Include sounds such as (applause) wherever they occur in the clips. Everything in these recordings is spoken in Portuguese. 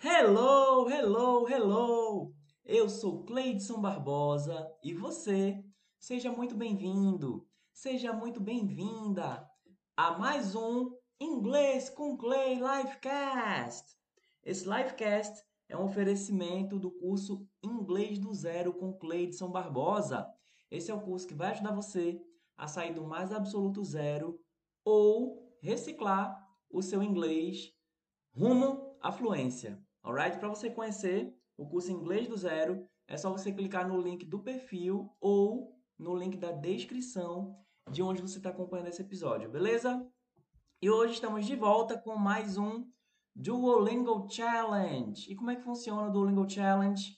Hello, hello, hello! Eu sou Cleidson Barbosa e você, seja muito bem-vindo, seja muito bem-vinda a mais um Inglês com Clay Livecast. Esse Livecast é um oferecimento do curso Inglês do Zero com Cleidson Barbosa. Esse é o curso que vai ajudar você a sair do mais absoluto zero ou reciclar o seu inglês rumo à fluência. Alright? Para você conhecer o curso Inglês do Zero, é só você clicar no link do perfil ou no link da descrição de onde você está acompanhando esse episódio, beleza? E hoje estamos de volta com mais um Duolingo Challenge. E como é que funciona o Duolingo Challenge?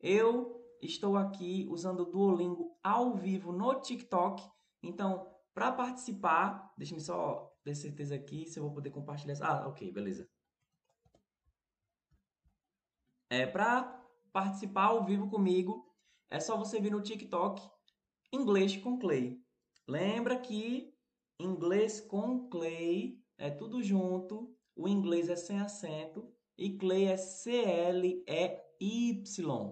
Eu estou aqui usando o Duolingo ao vivo no TikTok. Então, para participar, deixa-me só ter certeza aqui se eu vou poder compartilhar. Ah, ok, beleza. É, para participar ao vivo comigo, é só você vir no TikTok Inglês com Clay. Lembra que inglês com Clay é tudo junto, o inglês é sem acento e Clay é C-L-E-Y,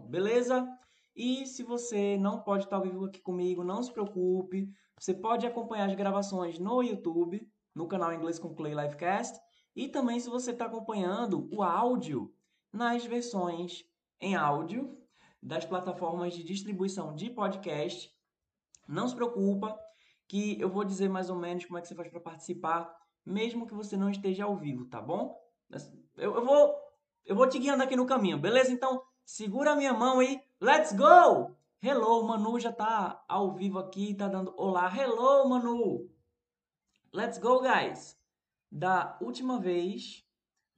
beleza? E se você não pode estar ao vivo aqui comigo, não se preocupe, você pode acompanhar as gravações no YouTube, no canal Inglês com Clay Livecast, e também se você está acompanhando o áudio nas versões em áudio das plataformas de distribuição de podcast. Não se preocupa que eu vou dizer mais ou menos como é que você faz para participar, mesmo que você não esteja ao vivo, tá bom? Eu, eu, vou eu vou te guiando aqui no caminho, beleza? Então, segura a minha mão e let's go! Hello, Manu já tá ao vivo aqui, tá dando olá. Hello, Manu! Let's go, guys! Da última vez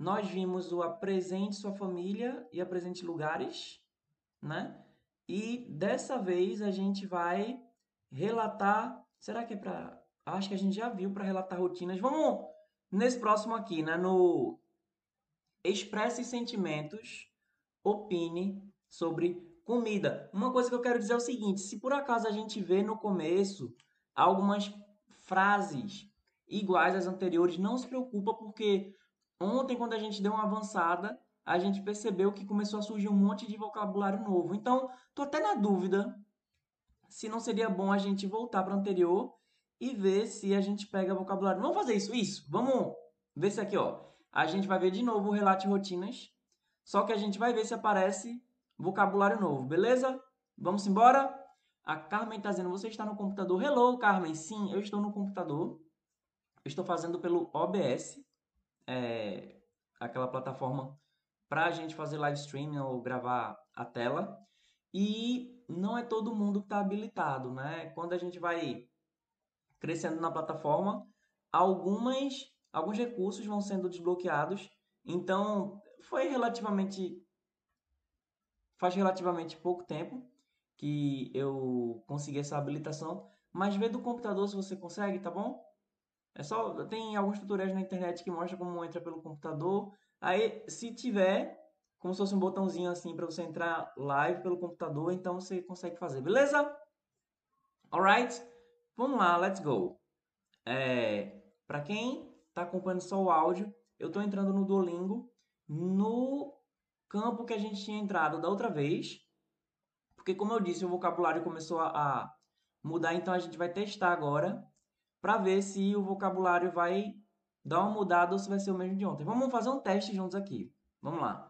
nós vimos o apresente sua família e apresente lugares, né? E dessa vez a gente vai relatar. Será que é para. Acho que a gente já viu para relatar rotinas. Vamos nesse próximo aqui, né? No Expresse Sentimentos, opine sobre comida. Uma coisa que eu quero dizer é o seguinte: se por acaso a gente vê no começo algumas frases iguais às anteriores, não se preocupa, porque Ontem, quando a gente deu uma avançada, a gente percebeu que começou a surgir um monte de vocabulário novo. Então, tô até na dúvida se não seria bom a gente voltar para o anterior e ver se a gente pega vocabulário. Vamos fazer isso? Isso. Vamos ver se aqui, ó. A gente vai ver de novo o relato rotinas, só que a gente vai ver se aparece vocabulário novo, beleza? Vamos embora? A Carmen está dizendo, você está no computador? Hello, Carmen. Sim, eu estou no computador. Eu estou fazendo pelo OBS é, aquela plataforma para a gente fazer live streaming ou gravar a tela. E não é todo mundo que está habilitado, né? Quando a gente vai crescendo na plataforma, algumas, alguns recursos vão sendo desbloqueados. Então, foi relativamente. Faz relativamente pouco tempo que eu consegui essa habilitação. Mas vê do computador se você consegue, tá bom? É só tem alguns tutoriais na internet que mostra como entra pelo computador. Aí, se tiver, como se fosse um botãozinho assim para você entrar live pelo computador, então você consegue fazer, beleza? Alright? Vamos lá, let's go. É, para quem está acompanhando só o áudio, eu estou entrando no Duolingo no campo que a gente tinha entrado da outra vez, porque como eu disse, o vocabulário começou a, a mudar, então a gente vai testar agora para ver se o vocabulário vai dar uma mudada ou se vai ser o mesmo de ontem. Vamos fazer um teste juntos aqui. Vamos lá.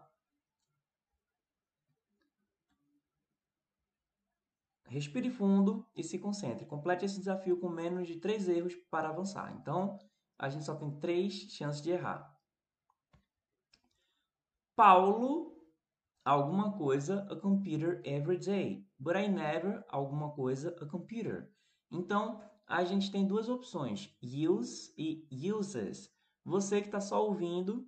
Respire fundo e se concentre. Complete esse desafio com menos de três erros para avançar. Então, a gente só tem três chances de errar. Paulo, alguma coisa, a computer every day. But I never, alguma coisa, a computer. Então, a gente tem duas opções, use e uses. Você que está só ouvindo,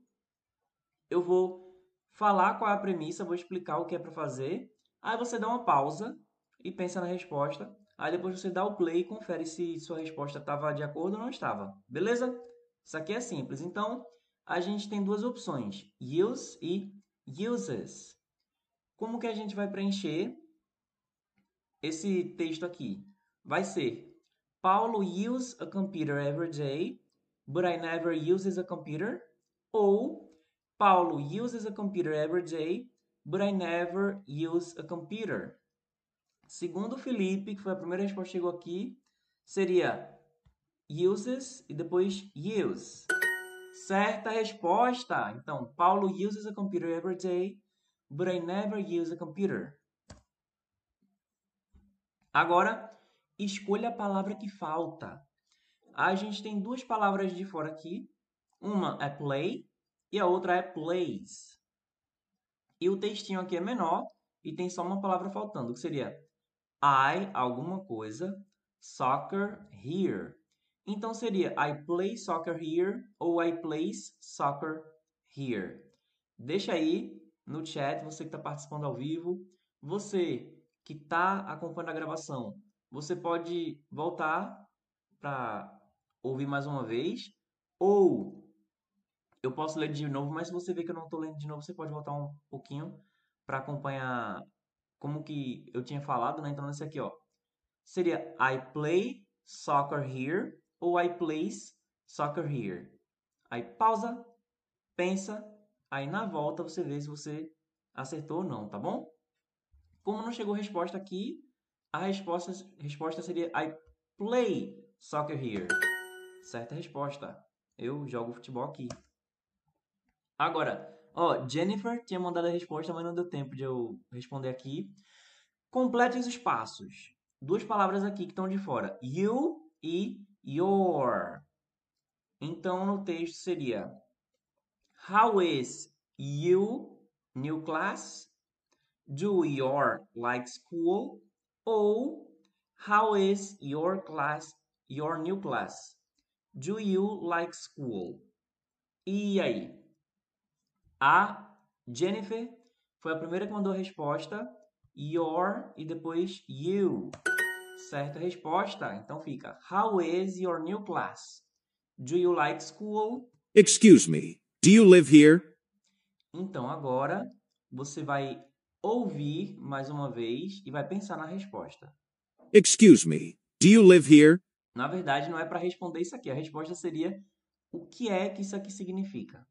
eu vou falar qual é a premissa, vou explicar o que é para fazer. Aí você dá uma pausa e pensa na resposta. Aí depois você dá o play e confere se sua resposta estava de acordo ou não estava. Beleza? Isso aqui é simples. Então, a gente tem duas opções, use e uses. Como que a gente vai preencher esse texto aqui? Vai ser Paulo uses a computer every day, but I never uses a computer. Ou Paulo uses a computer every day, but I never use a computer. Segundo Felipe, que foi a primeira resposta que chegou aqui, seria uses e depois use. Certa resposta. Então, Paulo uses a computer every day, but I never use a computer. Agora, escolha a palavra que falta. A gente tem duas palavras de fora aqui. Uma é play e a outra é plays. E o textinho aqui é menor e tem só uma palavra faltando, que seria I, alguma coisa, soccer here. Então seria I play soccer here ou I plays soccer here. Deixa aí no chat, você que está participando ao vivo, você que está acompanhando a gravação, você pode voltar para ouvir mais uma vez ou eu posso ler de novo, mas se você vê que eu não estou lendo de novo, você pode voltar um pouquinho para acompanhar como que eu tinha falado, né? Então, esse aqui, ó. Seria I play soccer here ou I plays soccer here. Aí pausa, pensa, aí na volta você vê se você acertou ou não, tá bom? Como não chegou resposta aqui, a resposta, resposta seria I play soccer here. Certa resposta. Eu jogo futebol aqui. Agora, ó, Jennifer tinha mandado a resposta, mas não deu tempo de eu responder aqui. Complete os espaços. Duas palavras aqui que estão de fora. You e your. Então, no texto seria How is you new class? Do your like school? Ou How is your class, your new class? Do you like school? E aí? A Jennifer foi a primeira que mandou a resposta. Your e depois you. Certa resposta. Então fica: How is your new class? Do you like school? Excuse me. Do you live here? Então agora você vai ouvir mais uma vez e vai pensar na resposta. Excuse me. Do you live here? Na verdade, não é para responder isso aqui. A resposta seria: O que é que isso aqui significa?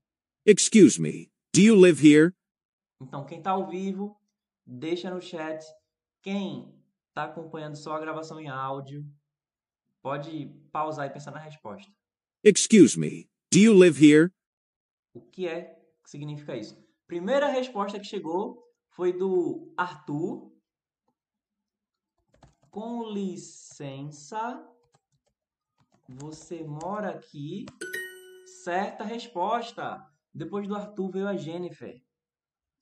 Excuse me. Do you live here? Então, quem está ao vivo, deixa no chat. Quem está acompanhando só a gravação em áudio, pode pausar e pensar na resposta. Excuse me. Do you live here? O que é que significa isso? Primeira resposta que chegou foi do Arthur. Com licença, você mora aqui? Certa resposta. Depois do Arthur veio a Jennifer.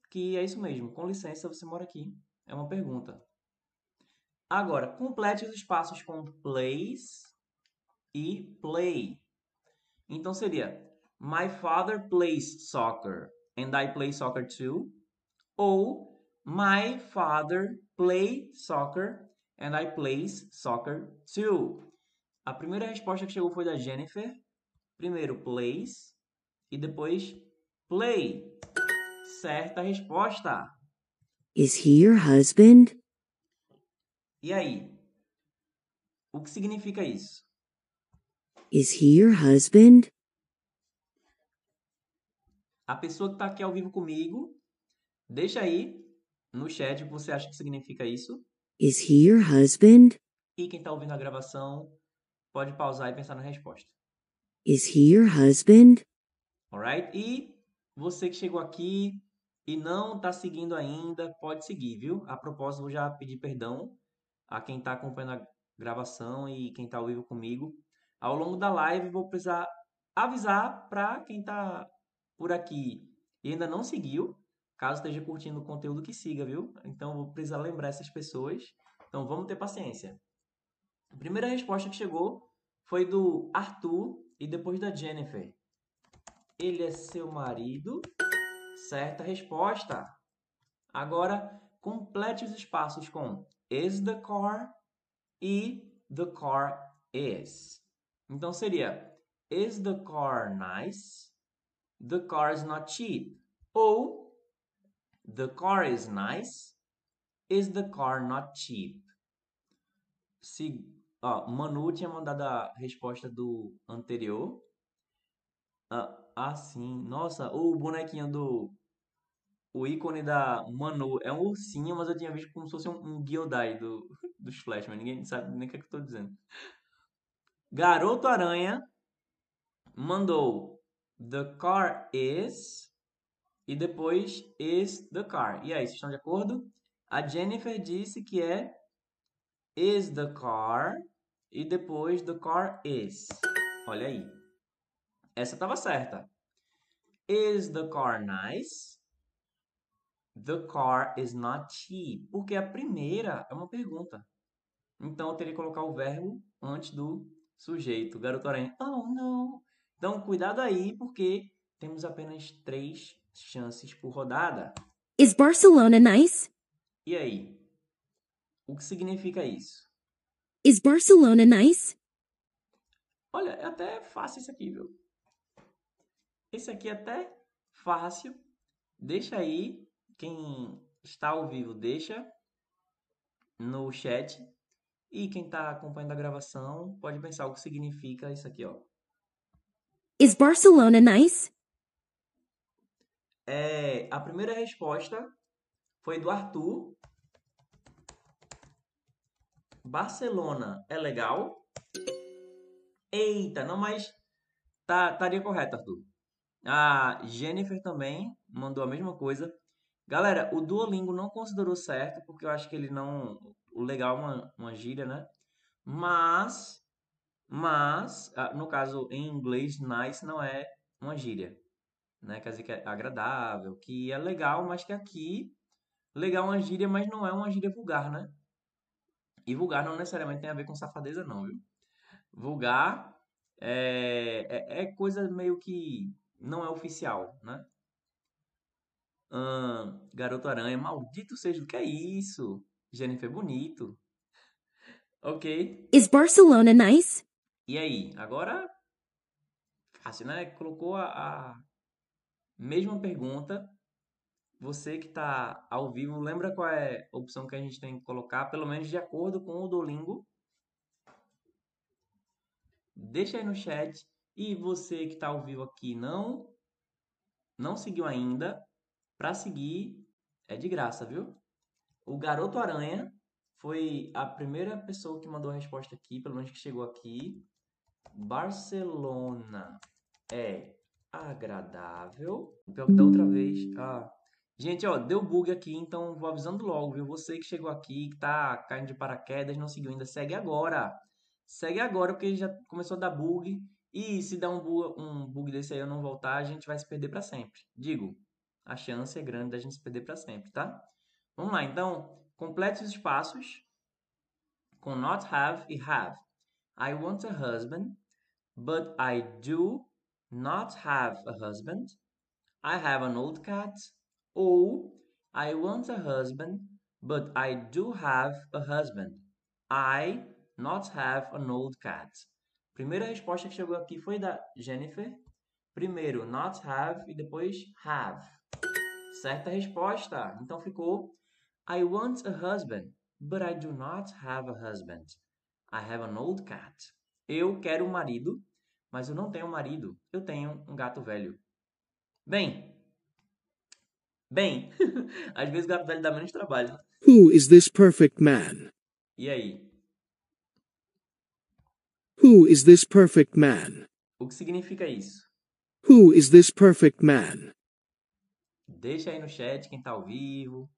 Que é isso mesmo. Com licença, você mora aqui. É uma pergunta. Agora, complete os espaços com plays e play. Então seria My father plays soccer and I play soccer too. Ou My father plays soccer and I plays soccer too. A primeira resposta que chegou foi da Jennifer. Primeiro plays e depois play. Certa resposta. Is he your husband? E aí? O que significa isso? Is he your husband? A pessoa que está aqui ao vivo comigo, deixa aí no chat o que você acha que significa isso. Is he your husband? E quem está ouvindo a gravação pode pausar e pensar na resposta. Is he your husband? Alright? E você que chegou aqui e não está seguindo ainda, pode seguir, viu? A propósito, vou já pedir perdão a quem está acompanhando a gravação e quem está ao vivo comigo. Ao longo da live, vou precisar avisar para quem está por aqui e ainda não seguiu, caso esteja curtindo o conteúdo que siga, viu? Então, vou precisar lembrar essas pessoas. Então, vamos ter paciência. A primeira resposta que chegou foi do Arthur e depois da Jennifer. Ele é seu marido? Certa resposta. Agora, complete os espaços com is the car e the car is. Então seria is the car nice? The car is not cheap. Ou the car is nice? Is the car not cheap? Se, ó, Manu tinha mandado a resposta do anterior. Ah, ah, sim. Nossa, o bonequinho do. O ícone da Manu é um ursinho, mas eu tinha visto como se fosse um, um do, (laughs) dos Flashman. Ninguém sabe nem o que, é que eu tô dizendo. Garoto Aranha mandou The car is e depois is the car. E aí, vocês estão de acordo? A Jennifer disse que é is the car e depois the car is. Olha aí. Essa estava certa. Is the car nice? The car is not cheap. Porque a primeira é uma pergunta. Então eu teria que colocar o verbo antes do sujeito. Garoto aranha. Oh, não. Então cuidado aí, porque temos apenas três chances por rodada. Is Barcelona nice? E aí? O que significa isso? Is Barcelona nice? Olha, é até fácil isso aqui, viu? Esse aqui é até fácil. Deixa aí, quem está ao vivo, deixa no chat. E quem está acompanhando a gravação pode pensar o que significa isso aqui, ó. Is Barcelona nice? É, a primeira resposta foi do Arthur. Barcelona é legal? Eita, não, mas tá, estaria correto, Arthur. A Jennifer também mandou a mesma coisa. Galera, o Duolingo não considerou certo, porque eu acho que ele não. O legal é uma, uma gíria, né? Mas, mas, ah, no caso em inglês, nice não é uma gíria. Né? Quer dizer que é agradável, que é legal, mas que aqui. Legal é uma gíria, mas não é uma gíria vulgar, né? E vulgar não necessariamente tem a ver com safadeza, não, viu? Vulgar é, é, é coisa meio que não é oficial, né? Hum, Garoto Aranha, maldito seja, o que é isso? Jennifer, bonito. Ok. Is Barcelona nice? E aí? Agora, fácil, né? Colocou a, a mesma pergunta. Você que está ao vivo, lembra qual é a opção que a gente tem que colocar, pelo menos de acordo com o Duolingo? Deixa aí no chat. E você que está ao vivo aqui não não seguiu ainda, para seguir é de graça, viu? O Garoto Aranha foi a primeira pessoa que mandou a resposta aqui, pelo menos que chegou aqui. Barcelona é agradável. Pior que da outra vez. Ah. Gente, ó, deu bug aqui, então vou avisando logo, viu? Você que chegou aqui, que tá caindo de paraquedas, não seguiu ainda, segue agora. Segue agora, porque já começou a dar bug. E se der um bug, um bug desse aí eu não voltar, a gente vai se perder para sempre. Digo, a chance é grande da gente se perder para sempre, tá? Vamos lá, então, complete os espaços com not have e have. I want a husband, but I do not have a husband. I have an old cat. Ou I want a husband, but I do have a husband. I not have an old cat. Primeira resposta que chegou aqui foi da Jennifer. Primeiro not have e depois have. Certa resposta. Então ficou I want a husband, but I do not have a husband. I have an old cat. Eu quero um marido, mas eu não tenho um marido. Eu tenho um gato velho. Bem. Bem. (laughs) Às vezes o gato velho dá menos trabalho. Who is this perfect man? E aí? Who is this perfect man? O que significa isso? Who is this perfect man? Deixa aí no chat quem tá ao vivo.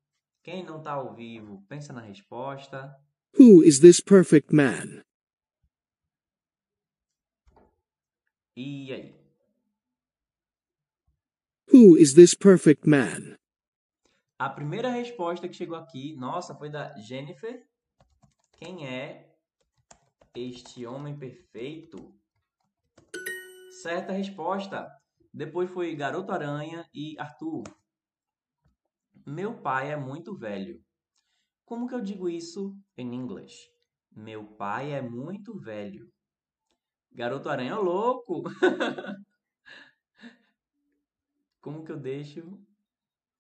Quem não tá ao vivo, pensa na resposta. Who is this perfect man? E aí? Who is this perfect man? A primeira resposta que chegou aqui, nossa, foi da Jennifer. Quem é este homem perfeito? Certa resposta. Depois foi Garoto Aranha e Arthur. Meu pai é muito velho. Como que eu digo isso em inglês? Meu pai é muito velho. Garoto Aranha louco. (laughs) Como que eu deixo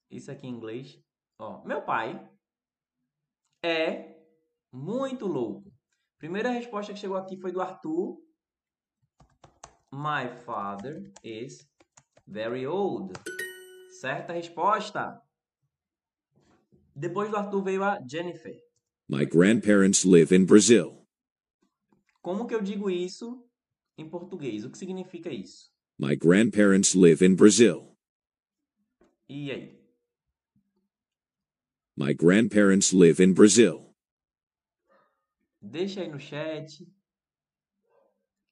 isso aqui em inglês? Ó, meu pai é muito louco. Primeira resposta que chegou aqui foi do Arthur. My father is very old. Certa resposta. Depois do Arthur veio a Jennifer. My grandparents live in Brazil. Como que eu digo isso em português? O que significa isso? My grandparents live in Brazil. E aí? My grandparents live in Brazil. Deixa aí no chat.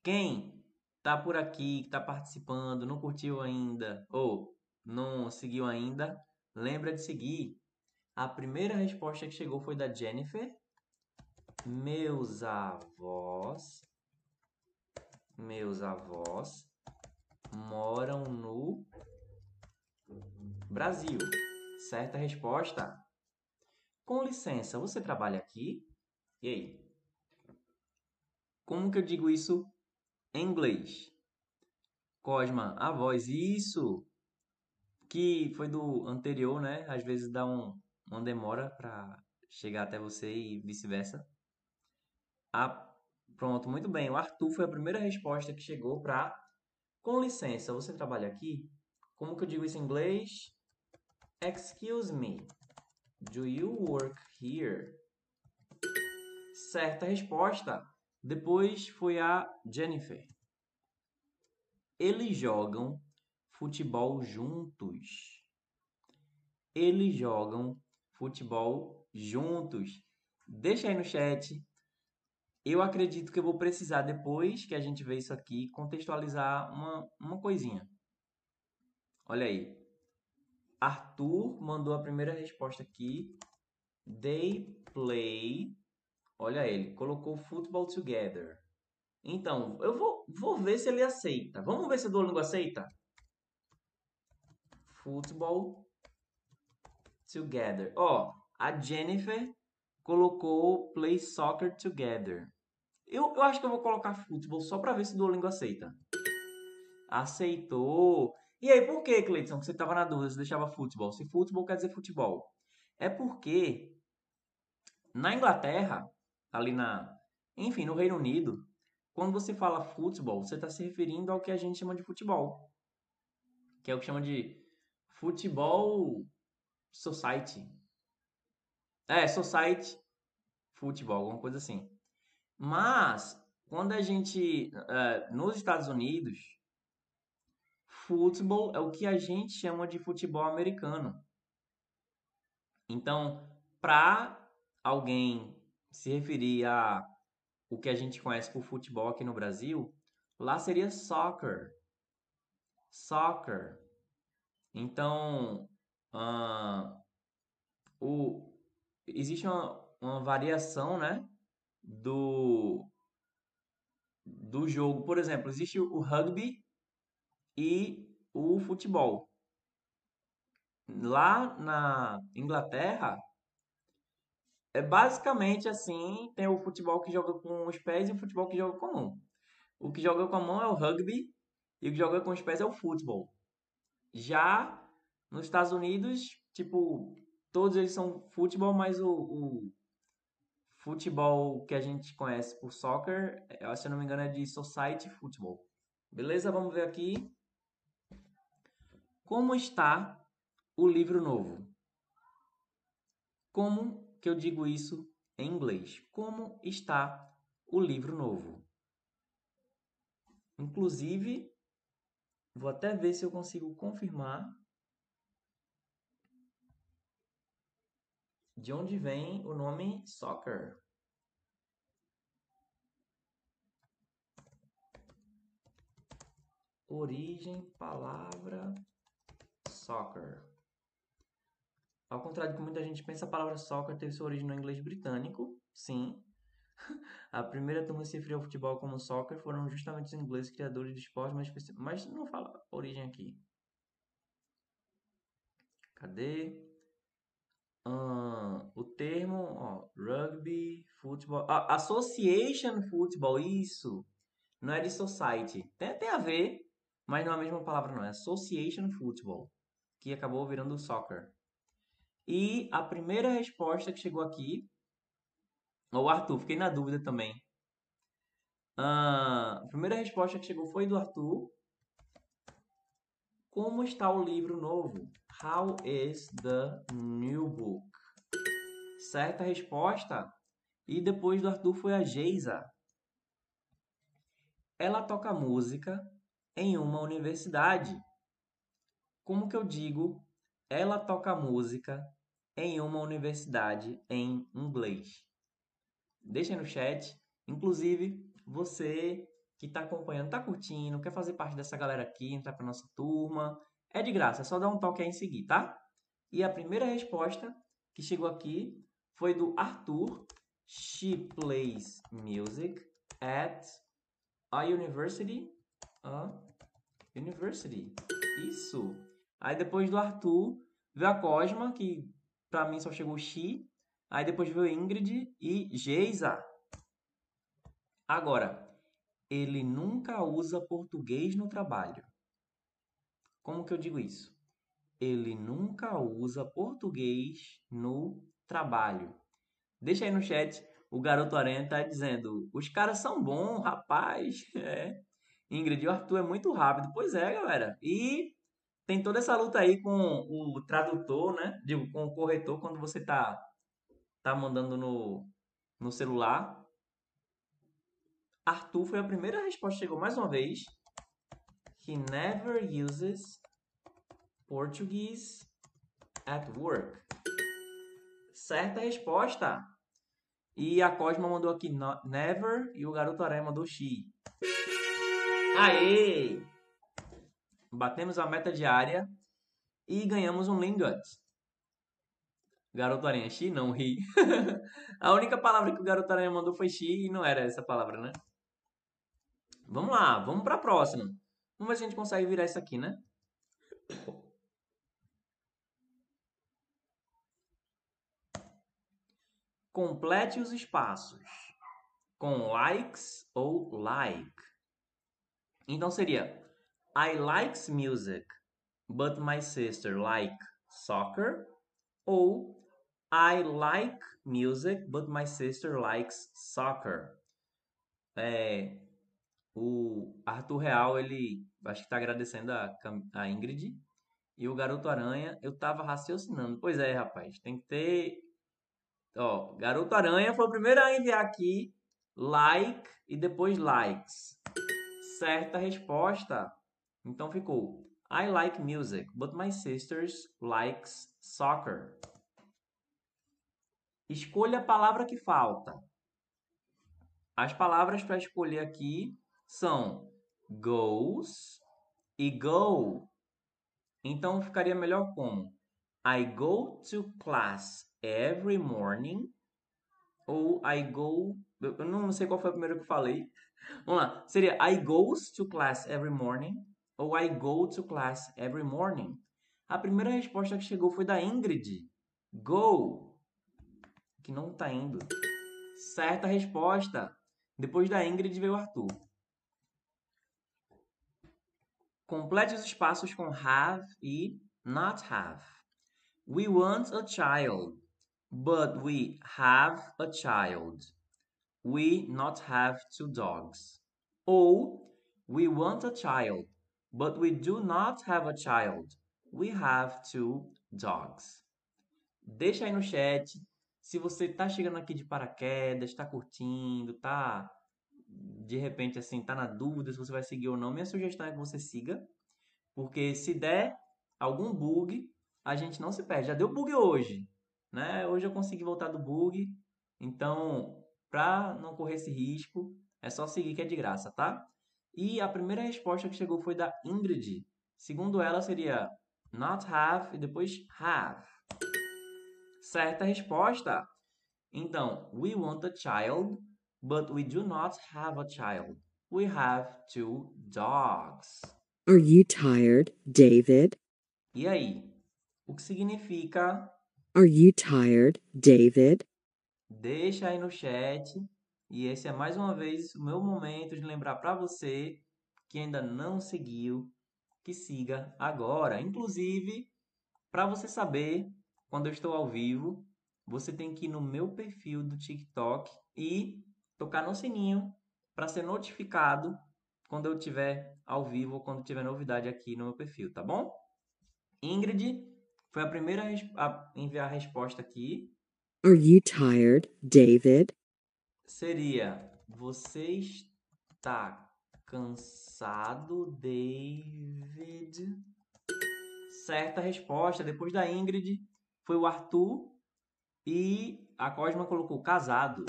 Quem tá por aqui, que tá participando, não curtiu ainda ou não seguiu ainda, lembra de seguir. A primeira resposta que chegou foi da Jennifer. Meus avós, meus avós moram no Brasil. Certa resposta. Com licença, você trabalha aqui? E aí? Como que eu digo isso em inglês? Cosma, a voz, isso! Que foi do anterior, né? Às vezes dá um, uma demora para chegar até você e vice-versa. Ah, pronto, muito bem. O Arthur foi a primeira resposta que chegou para com licença, você trabalha aqui? Como que eu digo isso em inglês? Excuse me. Do you work here? Certa resposta. Depois foi a Jennifer. Eles jogam futebol juntos. Eles jogam futebol juntos. Deixa aí no chat. Eu acredito que eu vou precisar, depois que a gente ver isso aqui, contextualizar uma, uma coisinha. Olha aí. Arthur mandou a primeira resposta aqui. They play. Olha ele, colocou football together. Então, eu vou, vou ver se ele aceita. Vamos ver se o Duolingo aceita? Football together. Ó, a Jennifer colocou play soccer together. Eu, eu acho que eu vou colocar futebol só para ver se o Duolingo aceita. Aceitou. E aí, por que, Cleiton, que você estava na dúvida se deixava futebol? Se futebol quer dizer futebol. É porque na Inglaterra, ali na. Enfim, no Reino Unido, quando você fala futebol, você está se referindo ao que a gente chama de futebol. Que é o que chama de futebol society. É, society futebol, alguma coisa assim. Mas, quando a gente. Uh, nos Estados Unidos, futebol é o que a gente chama de futebol americano. Então, para alguém se referir a o que a gente conhece por futebol aqui no Brasil, lá seria soccer. Soccer. Então, uh, o, existe uma, uma variação, né, do do jogo. Por exemplo, existe o rugby e o futebol. Lá na Inglaterra, é basicamente assim, tem o futebol que joga com os pés e o futebol que joga com a mão. O que joga com a mão é o rugby e o que joga com os pés é o futebol. Já nos Estados Unidos, tipo, todos eles são futebol, mas o, o futebol que a gente conhece por soccer, se eu não me engano, é de society football. Beleza? Vamos ver aqui. Como está o livro novo? Como que eu digo isso em inglês? Como está o livro novo? Inclusive, vou até ver se eu consigo confirmar de onde vem o nome soccer. Origem, palavra soccer. Ao contrário do que muita gente pensa, a palavra soccer teve sua origem no inglês britânico, sim. (laughs) A primeira turma se referiu ao futebol como soccer foram justamente os ingleses criadores de esporte, mas, mas não fala origem aqui. Cadê? O termo, ó, rugby, futebol, association football, isso, não é de society, tem, tem a ver, mas não é a mesma palavra não, é association football, que acabou virando soccer. E a primeira resposta que chegou aqui, o Arthur, fiquei na dúvida também. Ah, a primeira resposta que chegou foi do Arthur. Como está o livro novo? How is the new book? Certa resposta. E depois do Arthur foi a Geisa. Ela toca música em uma universidade. Como que eu digo? Ela toca música em uma universidade em inglês. Deixa no chat. Inclusive, você que está acompanhando, está curtindo, quer fazer parte dessa galera aqui, entrar para nossa turma, é de graça, é só dar um toque aí em seguir, tá? E a primeira resposta que chegou aqui foi do Arthur. She plays music at a university. A university. Isso. Aí depois do Arthur veio a Cosma, que para mim só chegou she. Aí depois veio Ingrid e Geisa. Agora, ele nunca usa português no trabalho. Como que eu digo isso? Ele nunca usa português no trabalho. Deixa aí no chat. O garoto Aranha tá dizendo: os caras são bons, rapaz. (laughs) É. Ingrid, o Arthur é muito rápido. Pois é, galera. E tem toda essa luta aí com o tradutor, né? Digo, com o corretor quando você tá, tá mandando no, no celular. Arthur foi a primeira resposta chegou mais uma vez. He never uses Portuguese at work. Certa resposta. E a Cosma mandou aqui never e o garoto aranha mandou she. Aê! Batemos a meta diária e ganhamos um Lingot. Garoto aranha, she não, ri. (laughs) a única palavra que o garoto aranha mandou foi she e não era essa palavra, né? Vamos lá, vamos para a próxima. Vamos ver se a gente consegue virar isso aqui, né? Complete os espaços com likes ou like. Então seria I likes music, but my sister like soccer. Ou I like music, but my sister likes soccer. É, o Arthur Real, ele acho que está agradecendo a, a Ingrid. E o Garoto Aranha, eu tava raciocinando. Pois é, rapaz, tem que ter. Ó, Garoto Aranha foi o primeiro a enviar aqui like e depois likes. Certa resposta. Então ficou I like music, but my sisters likes soccer. Escolha a palavra que falta. As palavras para escolher aqui são goes e go. Então ficaria melhor como I go to class every morning ou I go. Eu não sei qual foi o primeiro que falei. Vamos lá. Seria I goes to class every morning ou I go to class every morning. A primeira resposta que chegou foi da Ingrid. Go. Que não está indo. Certa resposta. Depois da Ingrid veio o Arthur. Complete os espaços com have e not have. We want a child, but we have a child. We not have two dogs. Ou we want a child, but we do not have a child. We have two dogs. Deixa aí no chat se você está chegando aqui de paraquedas, está curtindo, tá de repente, assim, tá na dúvida se você vai seguir ou não, minha sugestão é que você siga, porque se der algum bug, a gente não se perde. Já deu bug hoje, né? Hoje eu consegui voltar do bug, então, para não correr esse risco, é só seguir que é de graça, tá? E a primeira resposta que chegou foi da Ingrid. Segundo ela, seria not have e depois have. Certa resposta. Então, we want a child But we do not have a child. We have two dogs. Are you tired, David? E aí? O que significa? Are you tired, David? Deixa aí no chat. E esse é mais uma vez o meu momento de lembrar para você que ainda não seguiu, que siga agora. Inclusive, para você saber quando eu estou ao vivo, você tem que ir no meu perfil do TikTok e tocar no sininho para ser notificado quando eu tiver ao vivo ou quando tiver novidade aqui no meu perfil, tá bom? Ingrid foi a primeira a enviar a resposta aqui. Are you tired, David? Seria: Você está cansado, David? Certa resposta. Depois da Ingrid foi o Arthur e a Cosma colocou casado.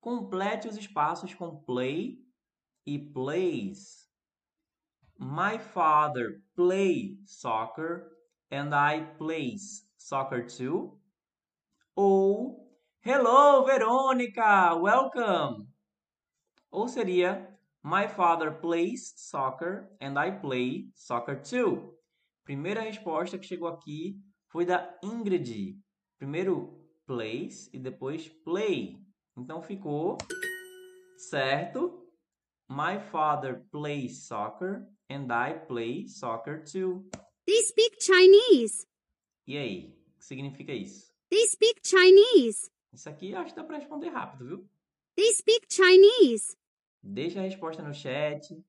Complete os espaços com play e plays. My father play soccer and I plays soccer too. Ou Hello, Verônica, welcome. Ou seria My father plays soccer and I play soccer too. Primeira resposta que chegou aqui foi da Ingrid. Primeiro plays e depois play. Então ficou certo. My father plays soccer and I play soccer too. They speak Chinese. E aí, o que significa isso? They speak Chinese. Isso aqui acho que dá para responder rápido, viu? They speak Chinese. Deixa a resposta no chat.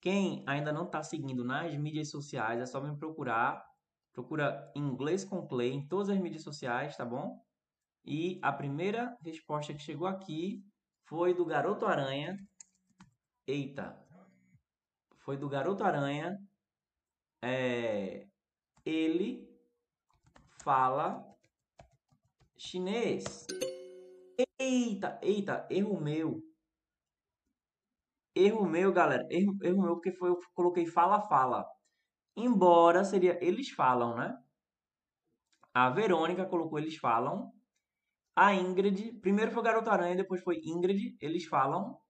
Quem ainda não está seguindo nas mídias sociais, é só me procurar. Procura Inglês com Clay em todas as mídias sociais, tá bom? E a primeira resposta que chegou aqui foi do Garoto Aranha. Eita! Foi do Garoto Aranha. É, ele fala chinês. Eita, eita, erro meu. Erro meu, galera. Erro, erro meu porque foi, eu coloquei fala, fala. Embora seria eles falam, né? A Verônica colocou eles falam. A Ingrid, primeiro foi Garota Aranha, depois foi Ingrid, eles falam.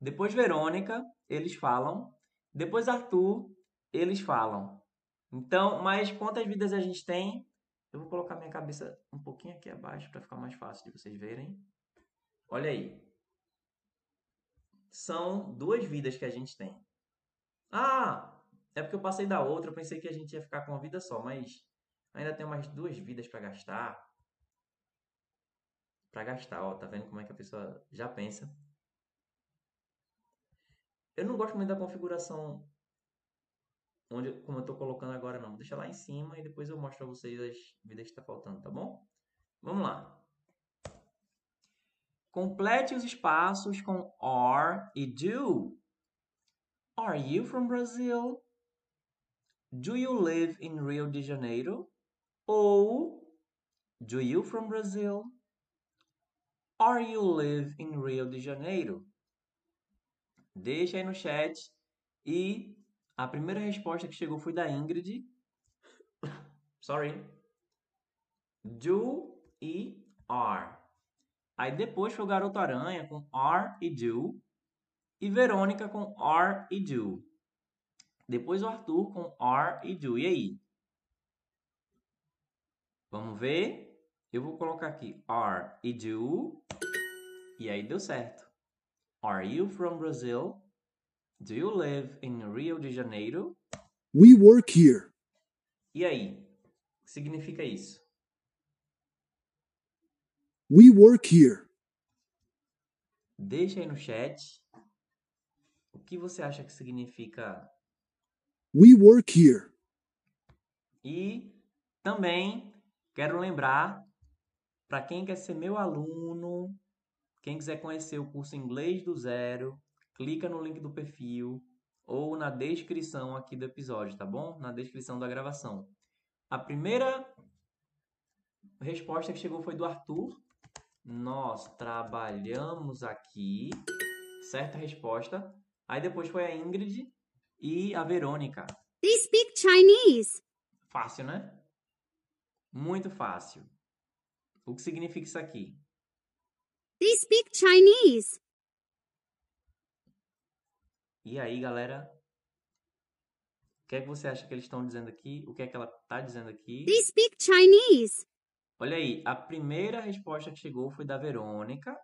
Depois Verônica, eles falam. Depois Arthur, eles falam. Então, mas quantas vidas a gente tem? Eu vou colocar minha cabeça um pouquinho aqui abaixo para ficar mais fácil de vocês verem. Olha aí. São duas vidas que a gente tem. Ah, é porque eu passei da outra, eu pensei que a gente ia ficar com uma vida só, mas ainda tem mais duas vidas para gastar para gastar, ó, tá vendo como é que a pessoa já pensa? Eu não gosto muito da configuração onde, como eu estou colocando agora não. Deixa lá em cima e depois eu mostro para vocês as vidas que está faltando, tá bom? Vamos lá. Complete os espaços com are e do. Are you from Brazil? Do you live in Rio de Janeiro? Ou Do you from Brazil? Are you live in Rio de Janeiro? Deixa aí no chat. E a primeira resposta que chegou foi da Ingrid. (laughs) Sorry. Do e are. Aí depois foi o Garoto Aranha com are e do. E Verônica com are e do. Depois o Arthur com are e do. E aí? Vamos ver? Eu vou colocar aqui are e do. E aí deu certo. Are you from Brazil? Do you live in Rio de Janeiro? We work here. E aí? O que significa isso? We work here. Deixa aí no chat. O que você acha que significa? We work here. E também quero lembrar para quem quer ser meu aluno, quem quiser conhecer o curso Inglês do Zero, clica no link do perfil ou na descrição aqui do episódio, tá bom? Na descrição da gravação. A primeira resposta que chegou foi do Arthur. Nós trabalhamos aqui. Certa resposta. Aí depois foi a Ingrid e a Verônica. They speak Chinese. Fácil, né? Muito fácil. O que significa isso aqui? They speak Chinese. E aí, galera? O que é que você acha que eles estão dizendo aqui? O que é que ela está dizendo aqui? They speak Chinese. Olha aí, a primeira resposta que chegou foi da Verônica.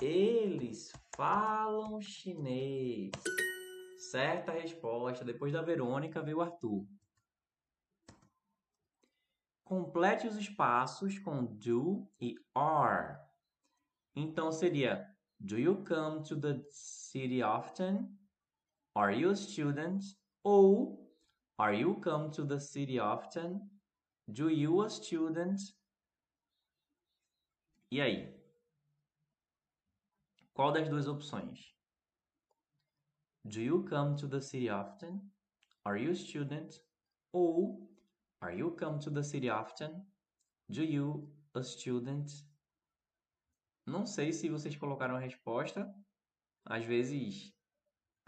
Eles falam chinês. Certa resposta. Depois da Verônica veio o Arthur. Complete os espaços com do e are. Então seria Do you come to the city often? Are you a student? Ou Are you come to the city often? Do you a student? E aí? Qual das duas opções? Do you come to the city often? Are you a student? Ou Are you come to the city often? Do you a student? Não sei se vocês colocaram a resposta. Às vezes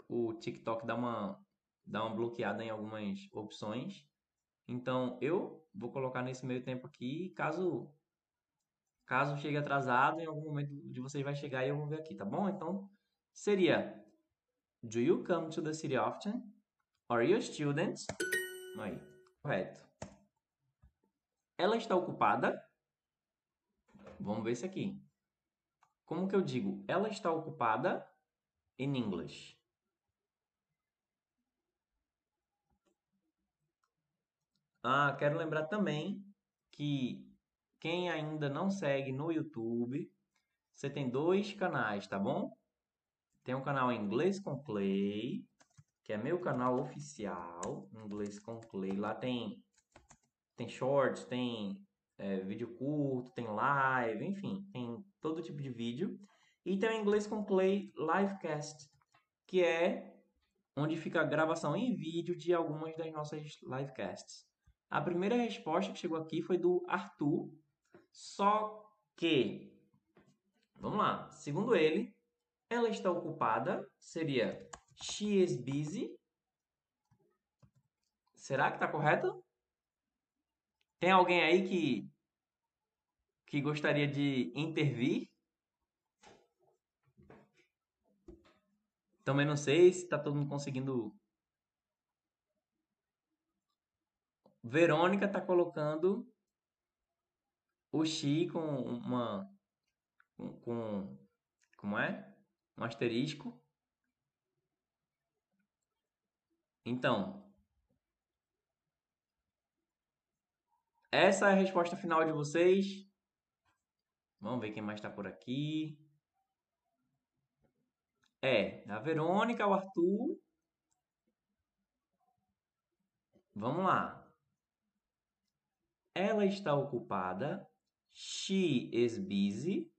o TikTok dá uma dá uma bloqueada em algumas opções. Então eu vou colocar nesse meio tempo aqui, caso caso chegue atrasado, em algum momento de vocês vai chegar e eu vou ver aqui, tá bom? Então seria Do you come to the city often? Are you a student? Aí, correto. Ela está ocupada? Vamos ver isso aqui. Como que eu digo? Ela está ocupada in English. Ah, quero lembrar também que quem ainda não segue no YouTube, você tem dois canais, tá bom? Tem um canal Inglês com Clay, que é meu canal oficial, Inglês com Clay. Lá tem tem shorts, tem é, vídeo curto, tem live, enfim, tem todo tipo de vídeo. E tem o Inglês com Clay Livecast, que é onde fica a gravação em vídeo de algumas das nossas livecasts. A primeira resposta que chegou aqui foi do Arthur, só que, vamos lá, segundo ele, ela está ocupada, seria she is busy. Será que está correto? Tem alguém aí que que gostaria de intervir? Também não sei se está todo mundo conseguindo. Verônica está colocando o Xi com uma. Com, com. Como é? Um asterisco. Então. Essa é a resposta final de vocês. Vamos ver quem mais está por aqui. É, a Verônica, o Arthur. Vamos lá. Ela está ocupada. She is busy.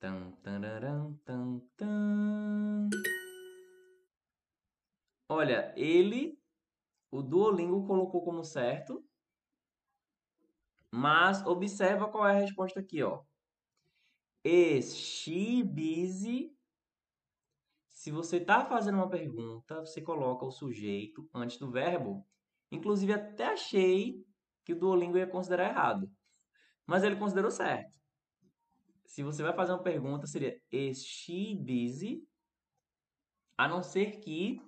Tan, tararam, tan, tan. Olha, ele, o Duolingo colocou como certo. Mas observa qual é a resposta aqui, ó. Is busy? Se você está fazendo uma pergunta, você coloca o sujeito antes do verbo. Inclusive, até achei que o Duolingo ia considerar errado. Mas ele considerou certo. Se você vai fazer uma pergunta, seria Is busy? A não ser que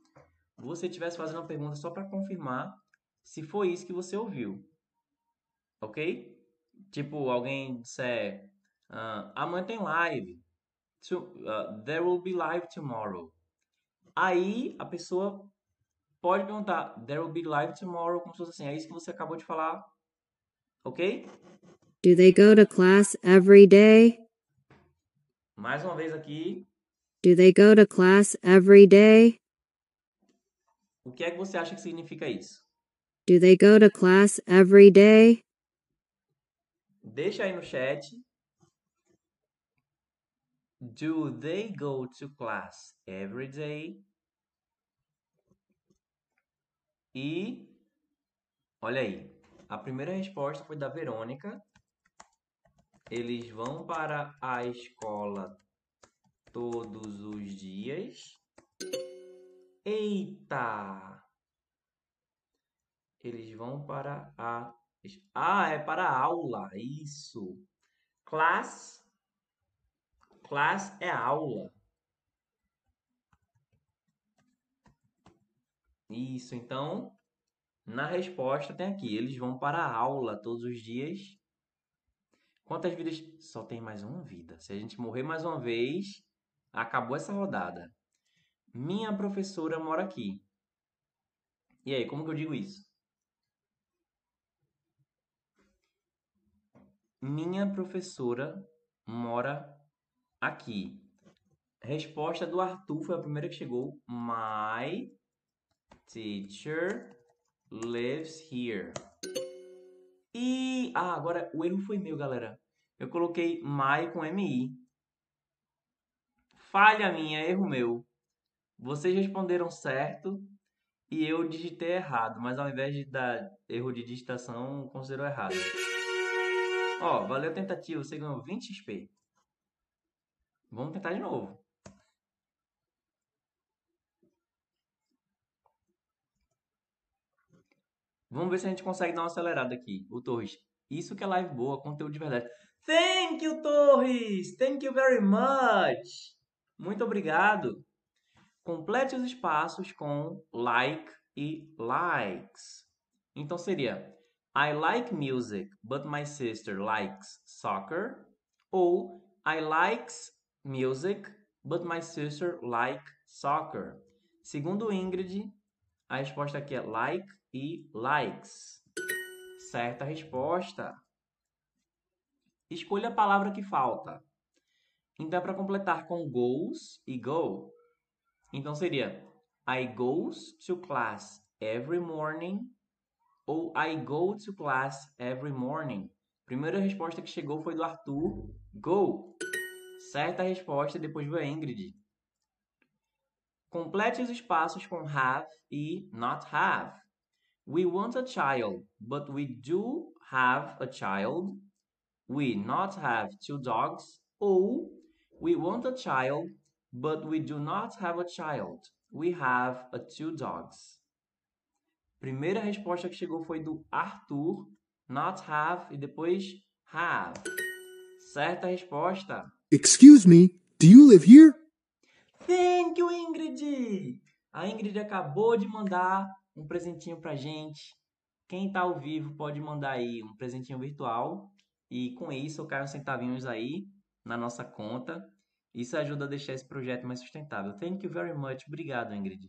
você estivesse fazendo uma pergunta só para confirmar se foi isso que você ouviu ok? Tipo, alguém disser, uh, amanhã tem live, to, uh, there will be live tomorrow. Aí a pessoa pode perguntar, there will be live tomorrow, como se fosse assim, é isso que você acabou de falar, ok? Do they go to class every day? Mais uma vez aqui, Do they go to class every day? o que é que você acha que significa isso? Do they go to class every day? Deixa aí no chat. Do they go to class every day? E olha aí, a primeira resposta foi da Verônica. Eles vão para a escola todos os dias. Eita! Eles vão para a ah, é para aula, isso. Class. Class é aula. Isso, então, na resposta tem aqui, eles vão para a aula todos os dias. Quantas vidas? Só tem mais uma vida. Se a gente morrer mais uma vez, acabou essa rodada. Minha professora mora aqui. E aí, como que eu digo isso? Minha professora mora aqui. Resposta do Arthur foi a primeira que chegou. My teacher lives here. E ah, agora o erro foi meu, galera. Eu coloquei my com MI. Falha minha, erro meu. Vocês responderam certo e eu digitei errado, mas ao invés de dar erro de digitação, considerou errado. Ó, valeu a tentativa, você ganhou 20 XP. Vamos tentar de novo. Vamos ver se a gente consegue dar uma acelerada aqui. O Torres, isso que é live boa, conteúdo de verdade. Thank you, Torres! Thank you very much! Muito obrigado. Complete os espaços com like e likes. Então seria I like music, but my sister likes soccer. Ou I likes music, but my sister like soccer. Segundo Ingrid, a resposta aqui é like e likes. Certa resposta. Escolha a palavra que falta. Então, é para completar com goes e go. Então, seria I goes to class every morning ou I go to class every morning. Primeira resposta que chegou foi do Arthur, go. Certa resposta, depois veio Ingrid. Complete os espaços com have e not have. We want a child, but we do have a child. We not have two dogs. Ou we want a child, but we do not have a child. We have a two dogs. Primeira resposta que chegou foi do Arthur, not have e depois have. Certa resposta. Excuse me, do you live here? Thank you, Ingrid! A Ingrid acabou de mandar um presentinho pra gente. Quem tá ao vivo pode mandar aí um presentinho virtual. E com isso eu caio uns centavinhos aí na nossa conta. Isso ajuda a deixar esse projeto mais sustentável. Thank you very much. Obrigado, Ingrid.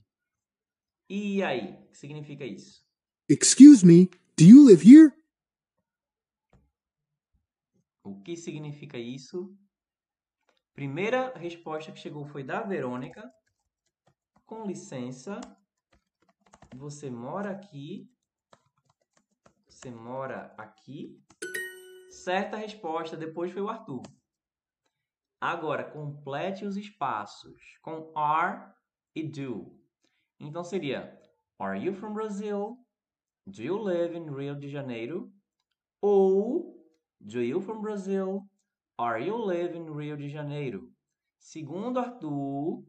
E aí, o que significa isso? Excuse me, do you live here? O que significa isso? Primeira resposta que chegou foi da Verônica. Com licença, você mora aqui? Você mora aqui? Certa resposta, depois foi o Arthur. Agora, complete os espaços com are e do. Então seria Are you from Brazil? Do you live in Rio de Janeiro? Ou Do you from Brazil? Are you live in Rio de Janeiro? Segundo Arthur,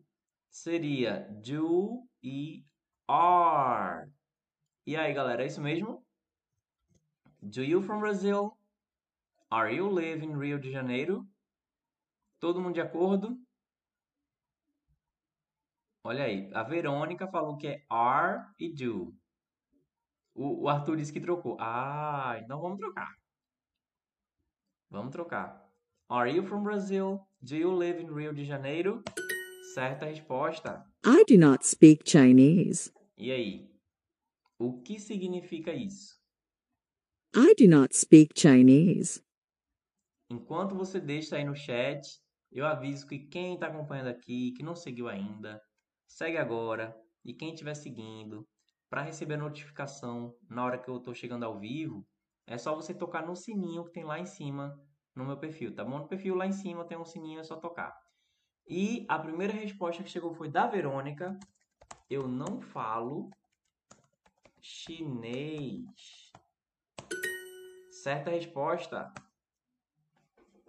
seria do e are. E aí, galera, é isso mesmo? Do you from Brazil? Are you live in Rio de Janeiro? Todo mundo de acordo? Olha aí, a Verônica falou que é are e do. O, o Arthur disse que trocou. Ah, então vamos trocar. Vamos trocar. Are you from Brazil? Do you live in Rio de Janeiro? Certa resposta. I do not speak Chinese. E aí? O que significa isso? I do not speak Chinese. Enquanto você deixa aí no chat, eu aviso que quem está acompanhando aqui, que não seguiu ainda, segue agora. E quem estiver seguindo, para receber a notificação na hora que eu estou chegando ao vivo, é só você tocar no sininho que tem lá em cima no meu perfil, tá bom? No perfil lá em cima tem um sininho, é só tocar. E a primeira resposta que chegou foi da Verônica. Eu não falo chinês. Certa resposta.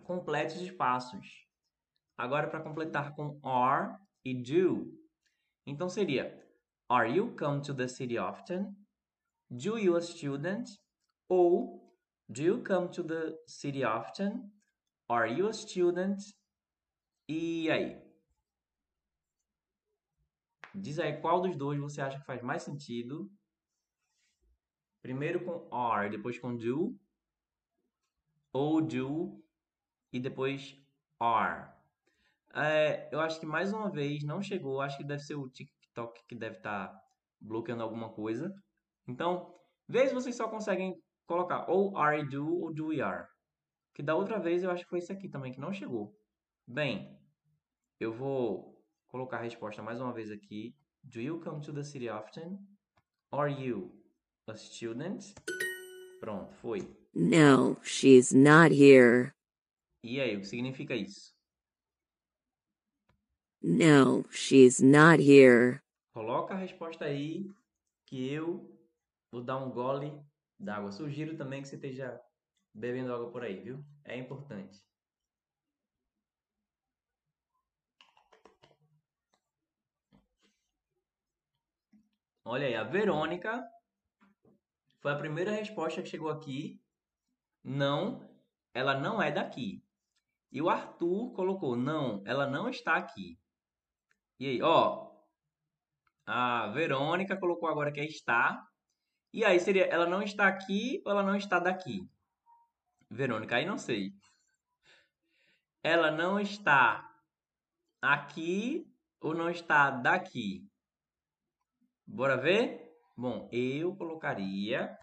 Complete os espaços. Agora para completar com are e do. Então seria Are you come to the city often? Do you a student? Ou Do you come to the city often? Are you a student? E aí? Diz aí qual dos dois você acha que faz mais sentido. Primeiro com are, depois com do. Ou do e depois are. É, eu acho que mais uma vez não chegou. Acho que deve ser o TikTok que deve estar tá bloqueando alguma coisa. Então, se vocês só conseguem colocar ou are do ou do we are. Que da outra vez eu acho que foi esse aqui também que não chegou. Bem, eu vou colocar a resposta mais uma vez aqui. Do you come to the city often? Are you a student? Pronto, foi. No, she's not here. E aí, o que significa isso? No, she's not here. Coloca a resposta aí que eu vou dar um gole d'água. Sugiro também que você esteja bebendo água por aí, viu? É importante. Olha aí, a Verônica foi a primeira resposta que chegou aqui. Não, ela não é daqui. E o Arthur colocou: não, ela não está aqui. E aí, ó, a Verônica colocou agora que é está. E aí seria ela não está aqui ou ela não está daqui? Verônica, aí não sei. Ela não está aqui ou não está daqui? Bora ver? Bom, eu colocaria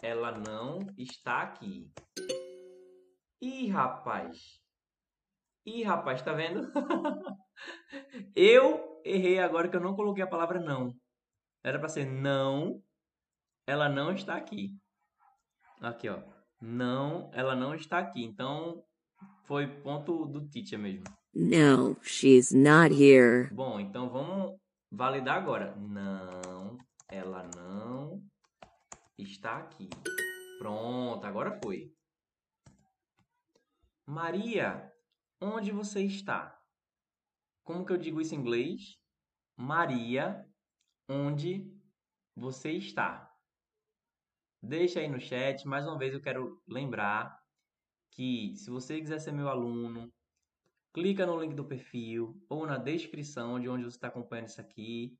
ela não está aqui. Ih, rapaz. Ih, rapaz, tá vendo? (laughs) eu errei agora que eu não coloquei a palavra não. Era para ser não, ela não está aqui. Aqui, ó. Não, ela não está aqui. Então, foi ponto do teacher mesmo. No, she's not here. Bom, então vamos validar agora. Não, ela não está aqui. Pronto, agora foi. Maria, onde você está? Como que eu digo isso em inglês? Maria, onde você está? Deixa aí no chat. Mais uma vez eu quero lembrar que se você quiser ser meu aluno, clica no link do perfil ou na descrição de onde você está acompanhando isso aqui.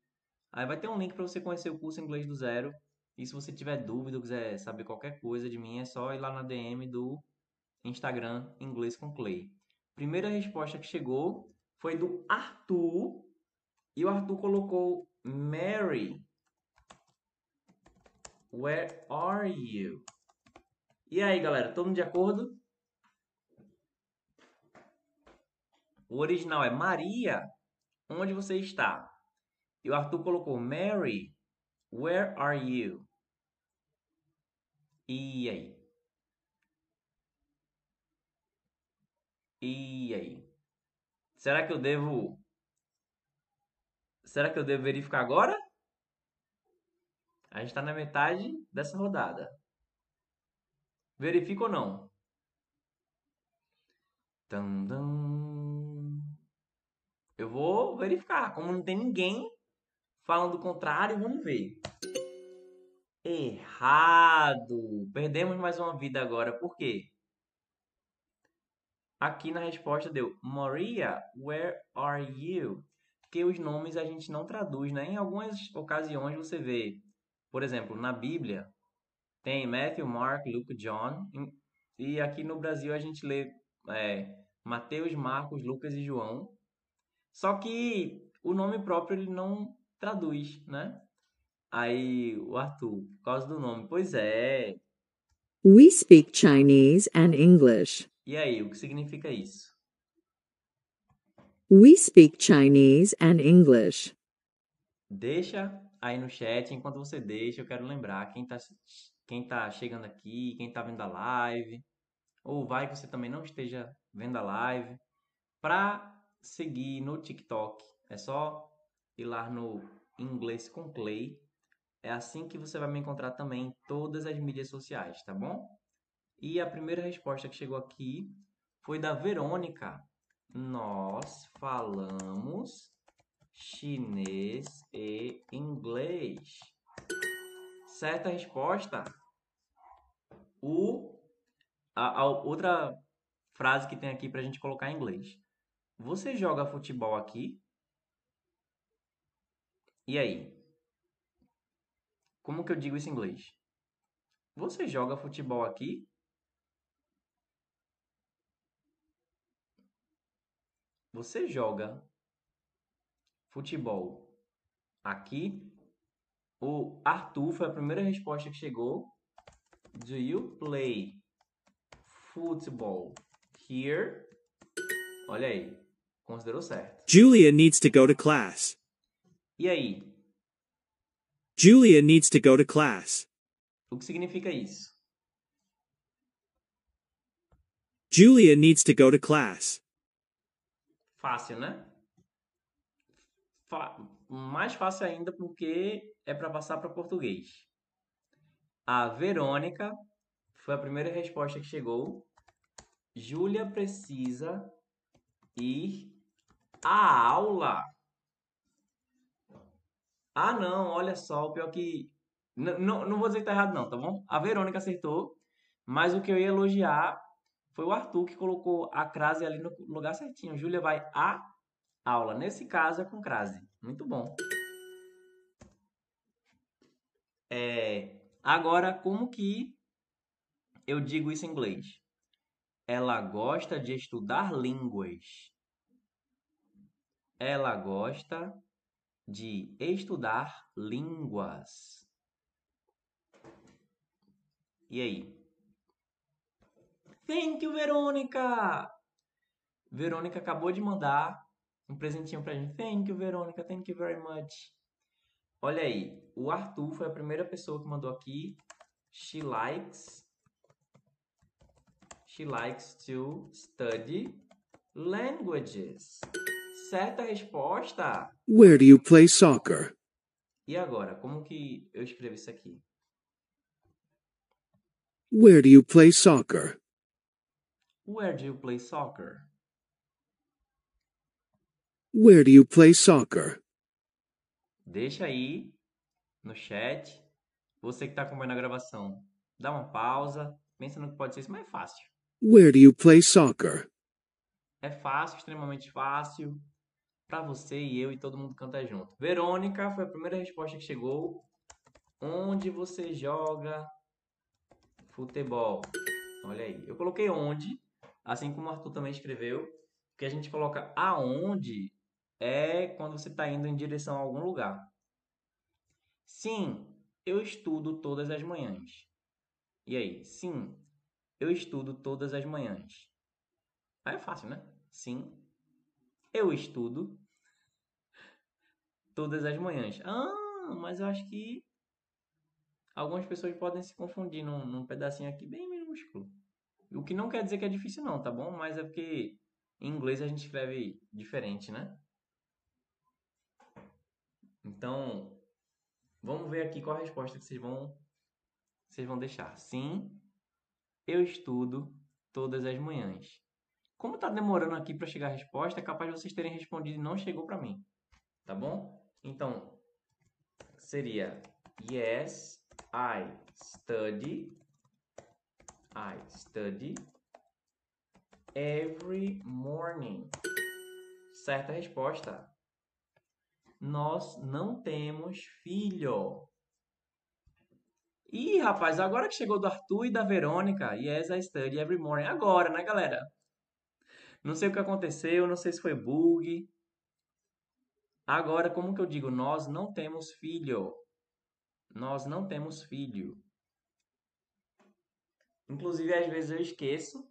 Aí vai ter um link para você conhecer o curso Inglês do Zero. E se você tiver dúvida ou quiser saber qualquer coisa de mim, é só ir lá na DM do Instagram Inglês com Clay. Primeira resposta que chegou foi do Arthur. E o Arthur colocou Mary. Where are you? E aí, galera, todo mundo de acordo? O original é Maria, onde você está? E o Arthur colocou Mary, where are you? E aí? E aí? Será que eu devo Será que eu devo verificar agora? A gente está na metade dessa rodada. Verifica ou não? Eu vou verificar. Como não tem ninguém falando o contrário, vamos ver. Errado! Perdemos mais uma vida agora. Por quê? Aqui na resposta deu Maria, where are you? Porque os nomes a gente não traduz, né? Em algumas ocasiões você vê, por exemplo, na Bíblia, tem Matthew, Mark, Luke, John. E aqui no Brasil a gente lê é, Mateus, Marcos, Lucas e João. Só que o nome próprio ele não traduz, né? Aí o Arthur, por causa do nome, pois é. We speak Chinese and English. E aí, o que significa isso? We speak Chinese and English. Deixa aí no chat, enquanto você deixa, eu quero lembrar quem tá, quem tá chegando aqui, quem tá vendo a live, ou vai que você também não esteja vendo a live, para seguir no TikTok. É só ir lá no Inglês com Clay. É assim que você vai me encontrar também em todas as mídias sociais, tá bom? E a primeira resposta que chegou aqui foi da Verônica. Nós falamos chinês e inglês. Certa resposta. O a, a outra frase que tem aqui para a gente colocar em inglês. Você joga futebol aqui? E aí? Como que eu digo isso em inglês? Você joga futebol aqui? Você joga futebol aqui? O Arthur foi a primeira resposta que chegou. Do you play football here? Olha aí. Considerou certo. Julia needs to go to class. E aí? Julia needs to go to class. O que significa isso? Julia needs to go to class. Fácil, né? Fa- Mais fácil ainda porque é para passar para português. A Verônica foi a primeira resposta que chegou. Júlia precisa ir à aula. Ah, não, olha só, o pior que. N- não, não vou dizer que tá errado, não, tá bom? A Verônica acertou, mas o que eu ia elogiar foi o Arthur que colocou a crase ali no lugar certinho. Júlia vai à aula. Nesse caso é com crase. Muito bom. É, agora, como que eu digo isso em inglês? Ela gosta de estudar línguas. Ela gosta de estudar línguas. E aí? Thank you, Verônica! Verônica acabou de mandar um presentinho pra gente. Thank you, Verônica. Thank you very much. Olha aí, o Arthur foi a primeira pessoa que mandou aqui. She likes She likes to study languages. Certa resposta. Where do you play soccer? E agora, como que eu escrevo isso aqui? Where do you play soccer? Where do you play soccer? Where do you play soccer? Deixa aí no chat. Você que está acompanhando a gravação, dá uma pausa, pensa no que pode ser isso, mas é fácil. Where do you play soccer? É fácil, extremamente fácil. Pra você e eu e todo mundo canta junto. Verônica foi a primeira resposta que chegou. Onde você joga futebol? Olha aí. Eu coloquei onde, assim como o Arthur também escreveu. Que a gente coloca aonde é quando você está indo em direção a algum lugar. Sim, eu estudo todas as manhãs. E aí? Sim, eu estudo todas as manhãs. Aí é fácil, né? Sim, eu estudo todas as manhãs. Ah, mas eu acho que algumas pessoas podem se confundir num, num pedacinho aqui bem minúsculo. O que não quer dizer que é difícil não, tá bom? Mas é porque em inglês a gente escreve diferente, né? Então, vamos ver aqui qual a resposta que vocês vão vocês vão deixar. Sim, eu estudo todas as manhãs. Como tá demorando aqui para chegar a resposta, é capaz de vocês terem respondido e não chegou para mim. Tá bom? Então, seria Yes, I study. I study every morning. Certa resposta. Nós não temos filho. Ih, rapaz, agora que chegou do Arthur e da Verônica. Yes, I study every morning. Agora, né, galera? Não sei o que aconteceu, não sei se foi bug. Agora, como que eu digo? Nós não temos filho. Nós não temos filho. Inclusive, às vezes eu esqueço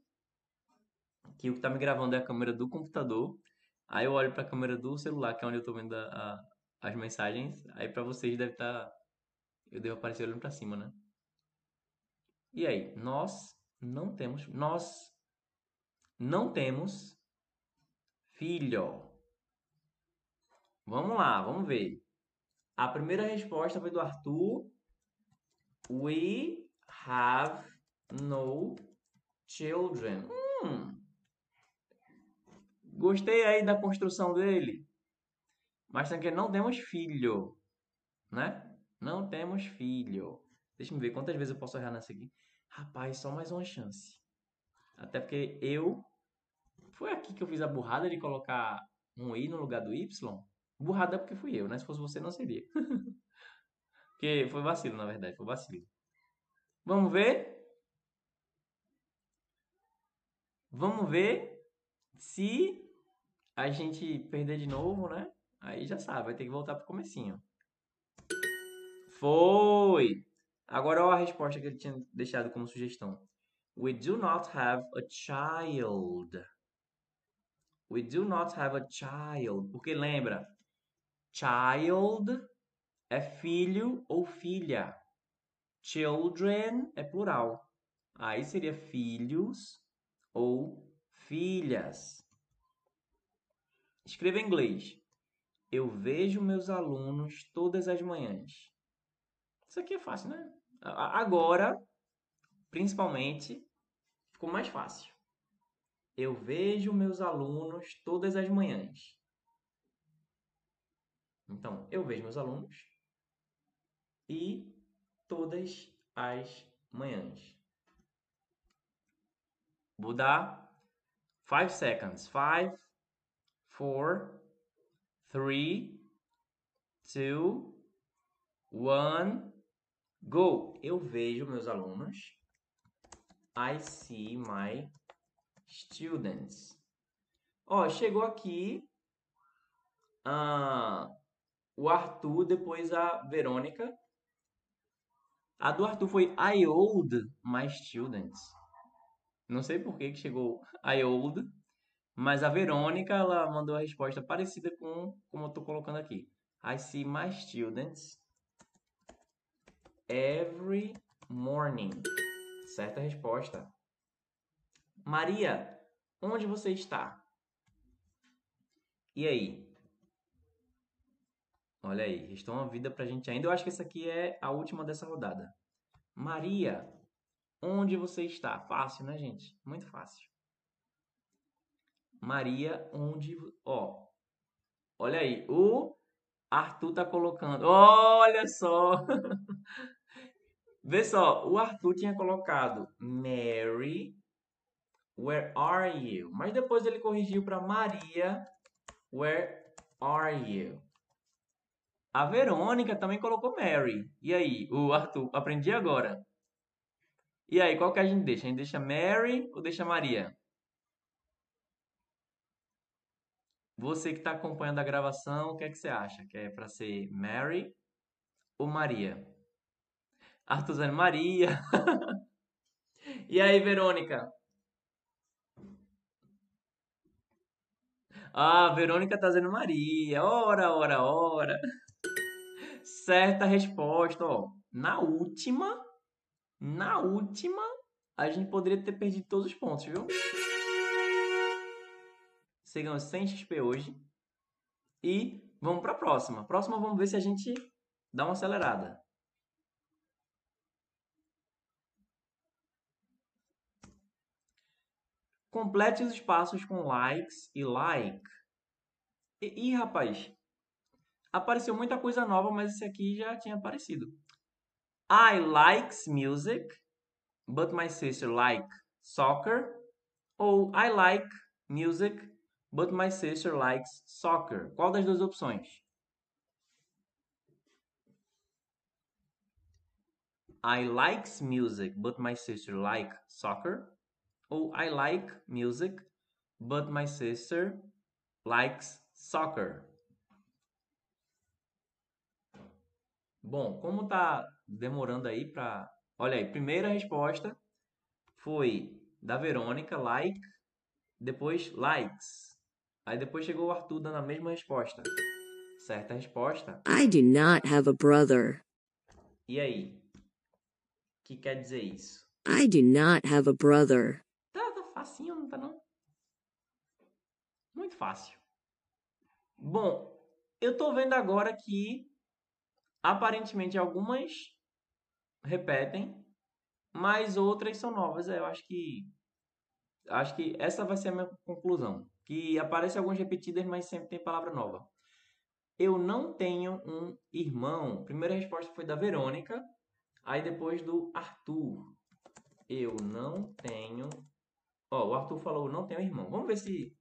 que o que está me gravando é a câmera do computador. Aí eu olho para a câmera do celular, que é onde eu estou vendo a, a, as mensagens. Aí para vocês deve estar. Tá... Eu devo aparecer olhando para cima, né? E aí? Nós não temos. Nós não temos filho. Vamos lá, vamos ver. A primeira resposta foi do Arthur. We have no children. Hum. Gostei aí da construção dele. Mas também não temos filho, né? Não temos filho. Deixa eu ver quantas vezes eu posso errar nessa aqui. Rapaz, só mais uma chance. Até porque eu foi aqui que eu fiz a burrada de colocar um i no lugar do y. Burrada porque fui eu, né? Se fosse você, não seria. (laughs) porque foi vacilo, na verdade. Foi vacilo. Vamos ver? Vamos ver se a gente perder de novo, né? Aí já sabe, vai ter que voltar pro comecinho. Foi! Agora olha a resposta que ele tinha deixado como sugestão. We do not have a child. We do not have a child. Porque lembra, child é filho ou filha. Children é plural. Aí seria filhos ou filhas. Escreva em inglês. Eu vejo meus alunos todas as manhãs. Isso aqui é fácil, né? Agora, principalmente, ficou mais fácil. Eu vejo meus alunos todas as manhãs. Então, eu vejo meus alunos e todas as manhãs. Vou dar 5 seconds. 5, 4, 3, 2, 1, go. Eu vejo meus alunos. I see my students. Ó, chegou aqui ah, o Arthur, depois a Verônica. A do Arthur foi I old my students. Não sei por que, que chegou I old, mas a Verônica ela mandou a resposta parecida com como eu estou colocando aqui. I see my students every morning. Certa resposta. Maria, onde você está? E aí? Olha aí, restou uma vida pra gente ainda. Eu acho que essa aqui é a última dessa rodada. Maria, onde você está? Fácil, né, gente? Muito fácil. Maria, onde. Ó. Olha aí. O Arthur tá colocando. Olha só! (laughs) Vê só. O Arthur tinha colocado Mary, where are you? Mas depois ele corrigiu para Maria, where are you? A Verônica também colocou Mary. E aí, o Arthur, aprendi agora. E aí, qual que a gente deixa? A gente deixa Mary ou deixa Maria? Você que está acompanhando a gravação, o que é que você acha? Que é para ser Mary ou Maria? Arthur dizendo Maria. (laughs) e aí, Verônica? Ah, Verônica tá dizendo Maria. Ora, ora, ora. (laughs) Certa resposta, ó. Na última, na última, a gente poderia ter perdido todos os pontos, viu? Você ganhou 100 XP hoje. E vamos para a próxima. Próxima, vamos ver se a gente dá uma acelerada. Complete os espaços com likes e like. E, e rapaz, apareceu muita coisa nova, mas esse aqui já tinha aparecido. I likes music, but my sister like soccer. Ou I like music, but my sister likes soccer. Qual das duas opções? I likes music, but my sister like soccer. Ou I like music, but my sister likes soccer. Bom, como tá demorando aí para. Olha aí, primeira resposta foi da Verônica, like, depois likes. Aí depois chegou o Arthur dando a mesma resposta. Certa resposta. I do not have a brother. E aí? O que quer dizer isso? I do not have a brother. Tá, tá facinho, não tá não? Muito fácil. Bom, eu tô vendo agora que aparentemente algumas repetem, mas outras são novas. É, eu acho que acho que essa vai ser a minha conclusão, que aparecem algumas repetidas, mas sempre tem palavra nova. Eu não tenho um irmão. Primeira resposta foi da Verônica, aí depois do Arthur. Eu não tenho. Ó, o Arthur falou não tenho irmão. Vamos ver se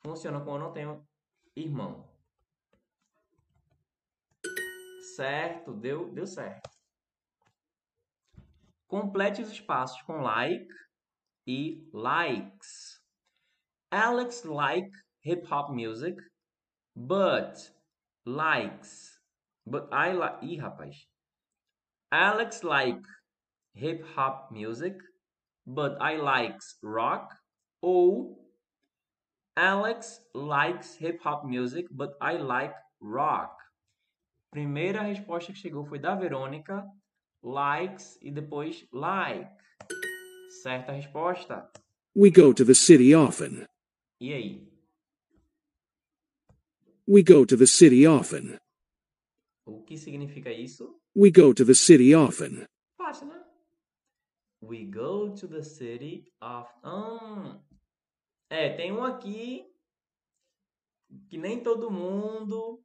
funciona com eu não tenho irmão. Certo, deu, deu certo. Complete os espaços com like e likes. Alex like hip hop music, but likes. But I like. Ih, rapaz. Alex like hip hop music, but I likes rock. Ou Alex likes hip hop music, but I like rock. Primeira resposta que chegou foi da Verônica, likes e depois like. Certa resposta. We go to the city often. E aí? We go to the city often. O que significa isso? We go to the city often. Fácil, né? We go to the city of. Hum. É, tem um aqui que nem todo mundo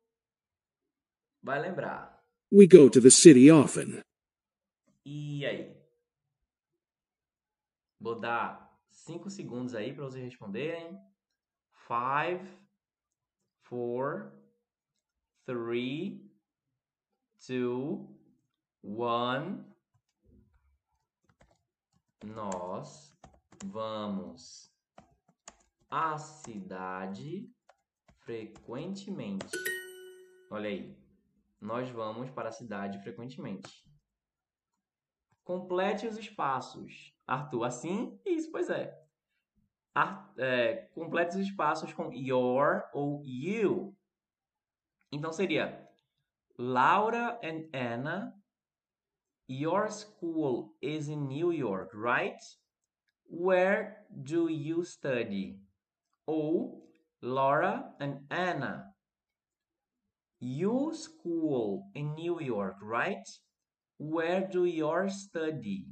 vai lembrar. We go to the city often. E aí? Vou dar 5 segundos aí para vocês responderem. 5, 4, 3, 2, 1. Nós vamos à cidade frequentemente. Olha aí. Nós vamos para a cidade frequentemente. Complete os espaços. Arthur, assim? Isso, pois é. Ar, é complete os espaços com your ou you. Então seria Laura and Anna. Your school is in New York, right? Where do you study? Ou Laura and Anna. You school in New York, right? Where do you study?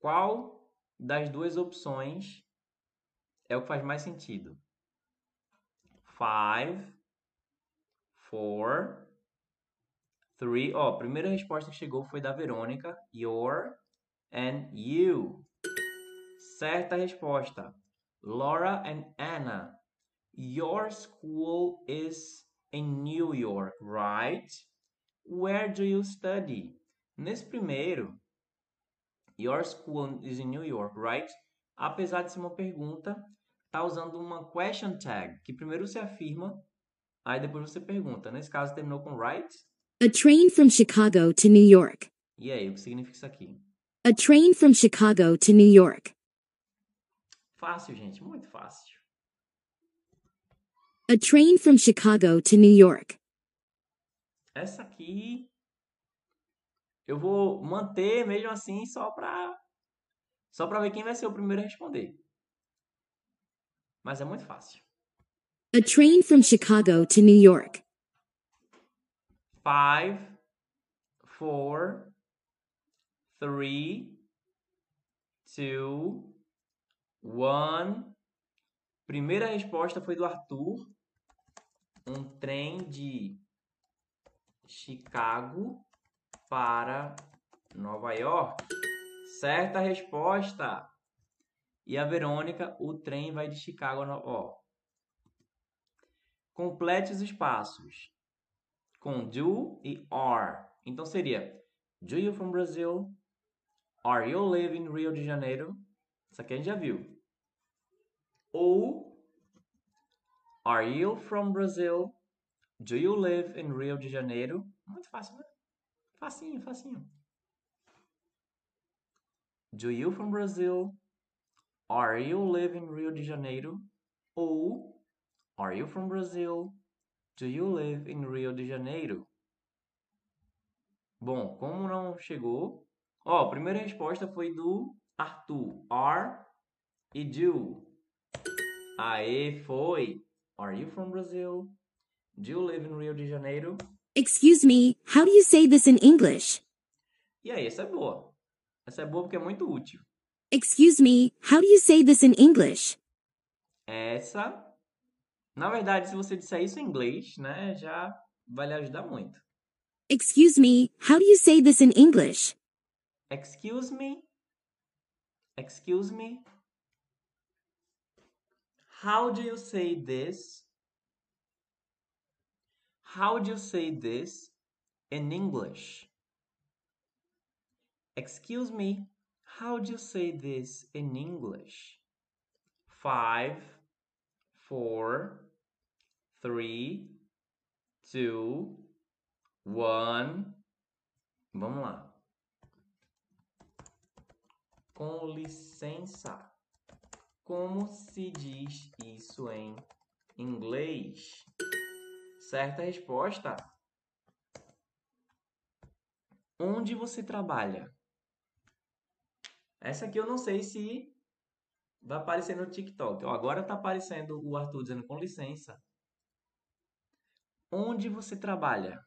Qual das duas opções é o que faz mais sentido? Five, four, three. Ó, a primeira resposta que chegou foi da Verônica. Your and you. Certa resposta. Laura and Anna. Your school is in New York, right? Where do you study? Nesse primeiro, Your school is in New York, right? Apesar de ser uma pergunta, tá usando uma question tag, que primeiro você afirma, aí depois você pergunta. Nesse caso, terminou com right. A train from Chicago to New York. E aí, o que significa isso aqui? A train from Chicago to New York. Fácil, gente, muito fácil. A train from Chicago to New York. Essa aqui eu vou manter mesmo assim só para só para ver quem vai ser o primeiro a responder. Mas é muito fácil. A train from Chicago to New York. Five, four, three, two, one. Primeira resposta foi do Arthur. Um trem de Chicago para Nova York. Certa resposta. E a Verônica, o trem vai de Chicago a Nova York. Complete os espaços com do e are. Então seria Do you from Brazil? Are you live in Rio de Janeiro? Isso aqui a gente já viu. Ou Are you from Brazil? Do you live in Rio de Janeiro? Muito fácil, né? Facinho, facinho. Do you from Brazil? Are you live in Rio de Janeiro? Ou Are you from Brazil? Do you live in Rio de Janeiro? Bom, como não chegou... Ó, a primeira resposta foi do Arthur. Are e do. Aê, foi. Are you from Brazil? Do you live in Rio de Janeiro? Excuse me, how do you say this in English? E aí, essa é boa. Essa é boa porque é muito útil. Excuse me, how do you say this in English? Essa, na verdade, se você disser isso em inglês, né, já vai lhe ajudar muito. Excuse me, how do you say this in English? Excuse me. Excuse me. How do you say this? How do you say this in English? Excuse me, how do you say this in English? Five, four, three, two, one. Vamos lá. Com licença. Como se diz isso em inglês? Certa resposta. Onde você trabalha? Essa aqui eu não sei se vai aparecer no TikTok. Ó, agora está aparecendo o Arthur dizendo com licença. Onde você trabalha?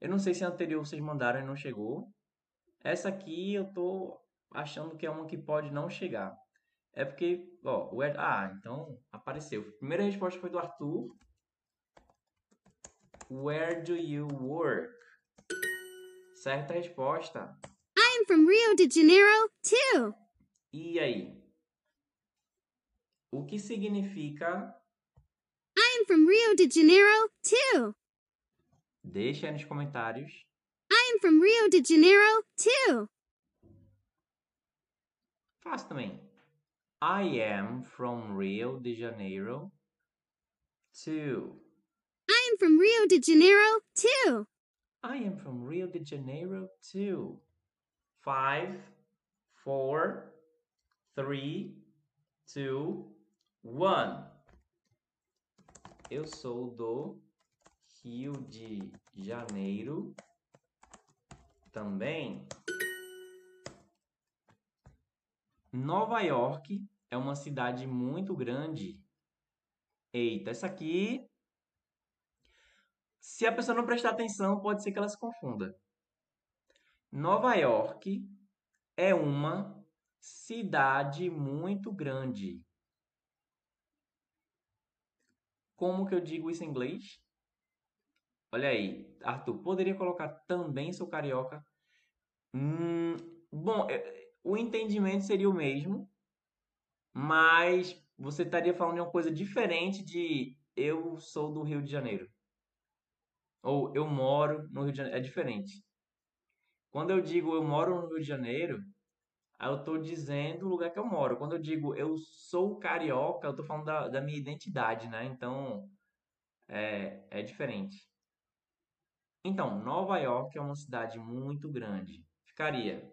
Eu não sei se a anterior vocês mandaram e não chegou. Essa aqui eu tô achando que é uma que pode não chegar. É porque, ó, where, ah, então apareceu. A primeira resposta foi do Arthur. Where do you work? Certa resposta. I'm from Rio de Janeiro, too. E aí? O que significa? I'm from Rio de Janeiro, too. Deixa aí nos comentários. I'm from Rio de Janeiro, too. Fácil também. I am from Rio de Janeiro, too. I'm from Rio de Janeiro, too. I am from Rio de Janeiro, too. Five, four, three, two, one. Eu sou do Rio de Janeiro também. Nova York é uma cidade muito grande. Eita, essa aqui. Se a pessoa não prestar atenção, pode ser que ela se confunda. Nova York é uma cidade muito grande. Como que eu digo isso em inglês? Olha aí, Arthur, poderia colocar também sou carioca? Hum, bom, é, o entendimento seria o mesmo, mas você estaria falando de uma coisa diferente de eu sou do Rio de Janeiro. Ou eu moro no Rio de Janeiro. É diferente. Quando eu digo eu moro no Rio de Janeiro, eu estou dizendo o lugar que eu moro. Quando eu digo eu sou carioca, eu estou falando da, da minha identidade, né? Então, é, é diferente. Então, Nova York é uma cidade muito grande. Ficaria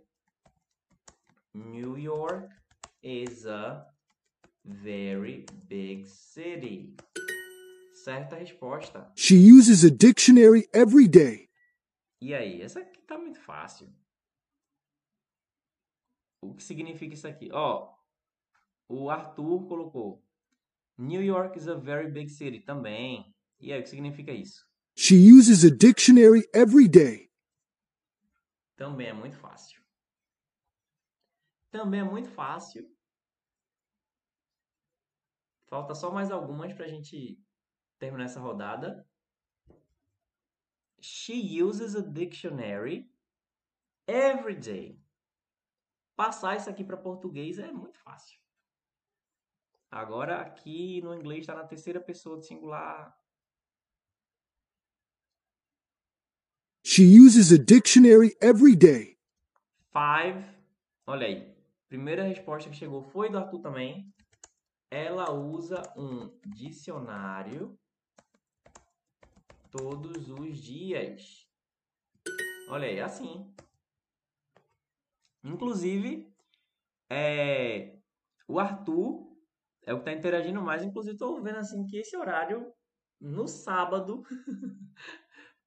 New York is a very big city. Certa resposta. She uses a dictionary every day. E aí, essa aqui tá muito fácil. O que significa isso aqui? Ó, o Arthur colocou New York is a very big city também. E aí, o que significa isso? She uses a dictionary every day. Também é muito fácil. Também é muito fácil. Falta só mais algumas para a gente terminar essa rodada. She uses a dictionary every day. Passar isso aqui para português é muito fácil. Agora aqui no inglês está na terceira pessoa do singular. She uses a dictionary every day. Five. Olha aí. Primeira resposta que chegou foi do Arthur também. Ela usa um dicionário todos os dias. Olha aí, assim. Inclusive, é, o Arthur é o que está interagindo mais. Inclusive, estou vendo assim que esse horário, no sábado, (laughs)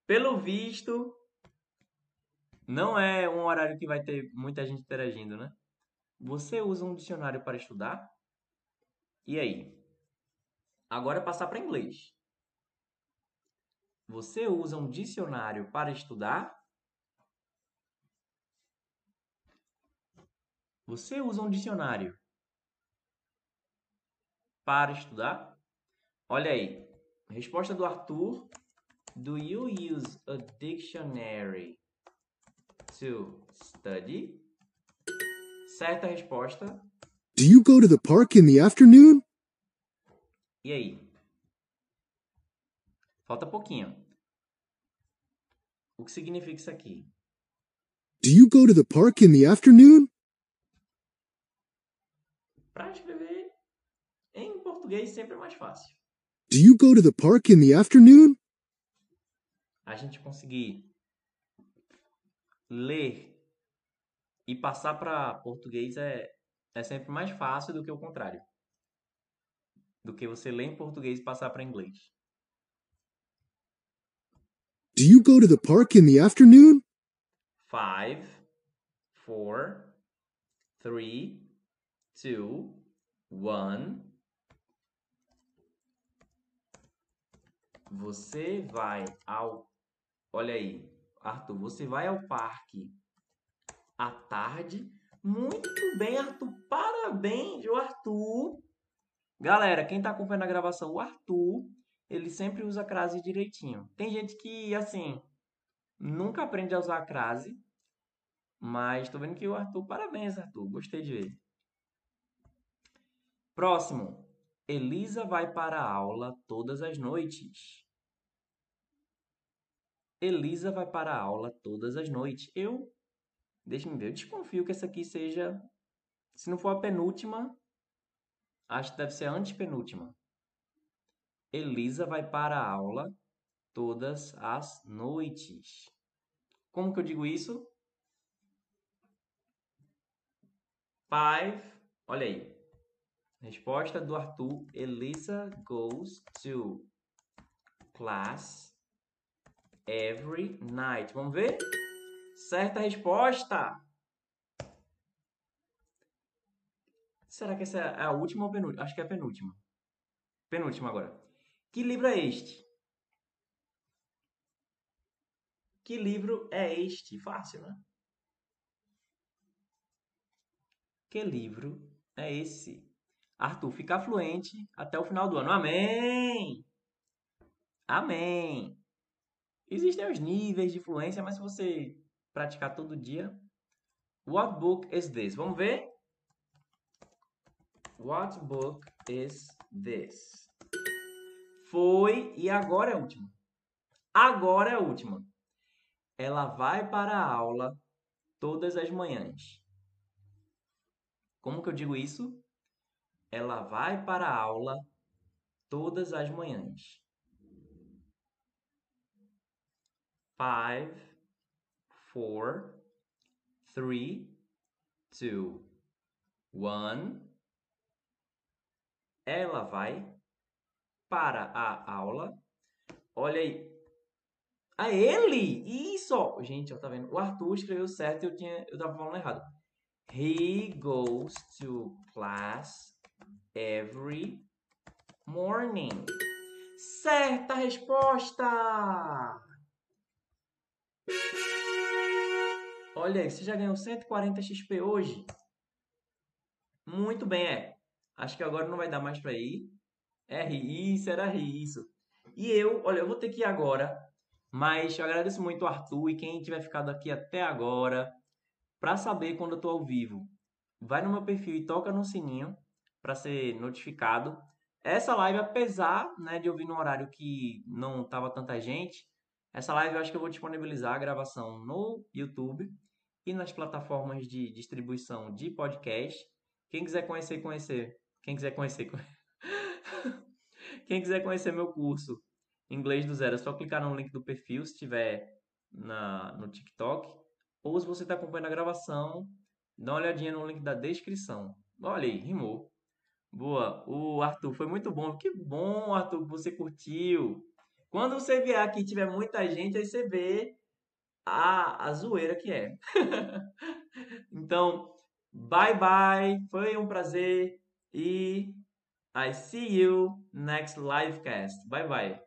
pelo visto, não é um horário que vai ter muita gente interagindo, né? Você usa um dicionário para estudar? E aí? Agora é passar para inglês. Você usa um dicionário para estudar? Você usa um dicionário para estudar? Olha aí. Resposta do Arthur. Do you use a dictionary to study? Certa resposta. Do you go to the park in the afternoon? E aí? Falta pouquinho. O que significa isso aqui? Do you go to the park in the afternoon? Para escrever em português sempre é mais fácil. Do you go to the park in the afternoon? A gente conseguir ler e passar para português é, é sempre mais fácil do que o contrário. do que você ler em português e passar para inglês. Do you go to the park in the afternoon? Five, four, three, two, one. Você vai ao. Olha aí, Arthur, você vai ao parque à tarde? Muito bem, Arthur. Parabéns, o Arthur. Galera, quem tá acompanhando a gravação, o Arthur, ele sempre usa a crase direitinho. Tem gente que, assim, nunca aprende a usar a crase, mas tô vendo que o Arthur, parabéns, Arthur. Gostei de ver. Próximo. Elisa vai para a aula todas as noites. Elisa vai para a aula todas as noites. Eu, deixa-me ver, eu desconfio que essa aqui seja, se não for a penúltima, acho que deve ser a antepenúltima. Elisa vai para a aula todas as noites. Como que eu digo isso? Five. Olha aí. Resposta do Arthur. Elisa goes to class every night. Vamos ver? Certa resposta. Será que essa é a última ou penúltima? Acho que é a penúltima. Penúltima agora. Que livro é este? Que livro é este? Fácil, né? Que livro é esse? Arthur, ficar fluente até o final do ano. Amém! Amém! Existem os níveis de fluência, mas se você praticar todo dia. What book is this? Vamos ver? What book is this? Foi e agora é a última. Agora é a última. Ela vai para a aula todas as manhãs. Como que eu digo isso? Ela vai para a aula todas as manhãs. Five, four, three, two, one. Ela vai para a aula. Olha aí. A ele! Isso! Gente, ó, tá vendo? O Arthur escreveu certo e eu, tinha, eu tava falando errado. He goes to class every morning. Certa resposta! Olha aí, você já ganhou 140 XP hoje? Muito bem, é. Acho que agora não vai dar mais para ir. É isso era isso. E eu, olha, eu vou ter que ir agora, mas eu agradeço muito Arthur e quem tiver ficado aqui até agora para saber quando eu tô ao vivo. Vai no meu perfil e toca no sininho para ser notificado. Essa live, apesar né, de eu vir num horário que não tava tanta gente, essa live eu acho que eu vou disponibilizar a gravação no YouTube e nas plataformas de distribuição de podcast. Quem quiser conhecer, conhecer. Quem quiser conhecer, quem quiser conhecer meu curso Inglês do Zero, é só clicar no link do perfil se estiver na, no TikTok. Ou se você está acompanhando a gravação, dá uma olhadinha no link da descrição. Olha aí, rimou. Boa. O Arthur foi muito bom. Que bom, Arthur, que você curtiu. Quando você vier aqui e tiver muita gente, aí você vê a, a zoeira que é. (laughs) então, bye bye. Foi um prazer. E I see you next livecast. Bye bye.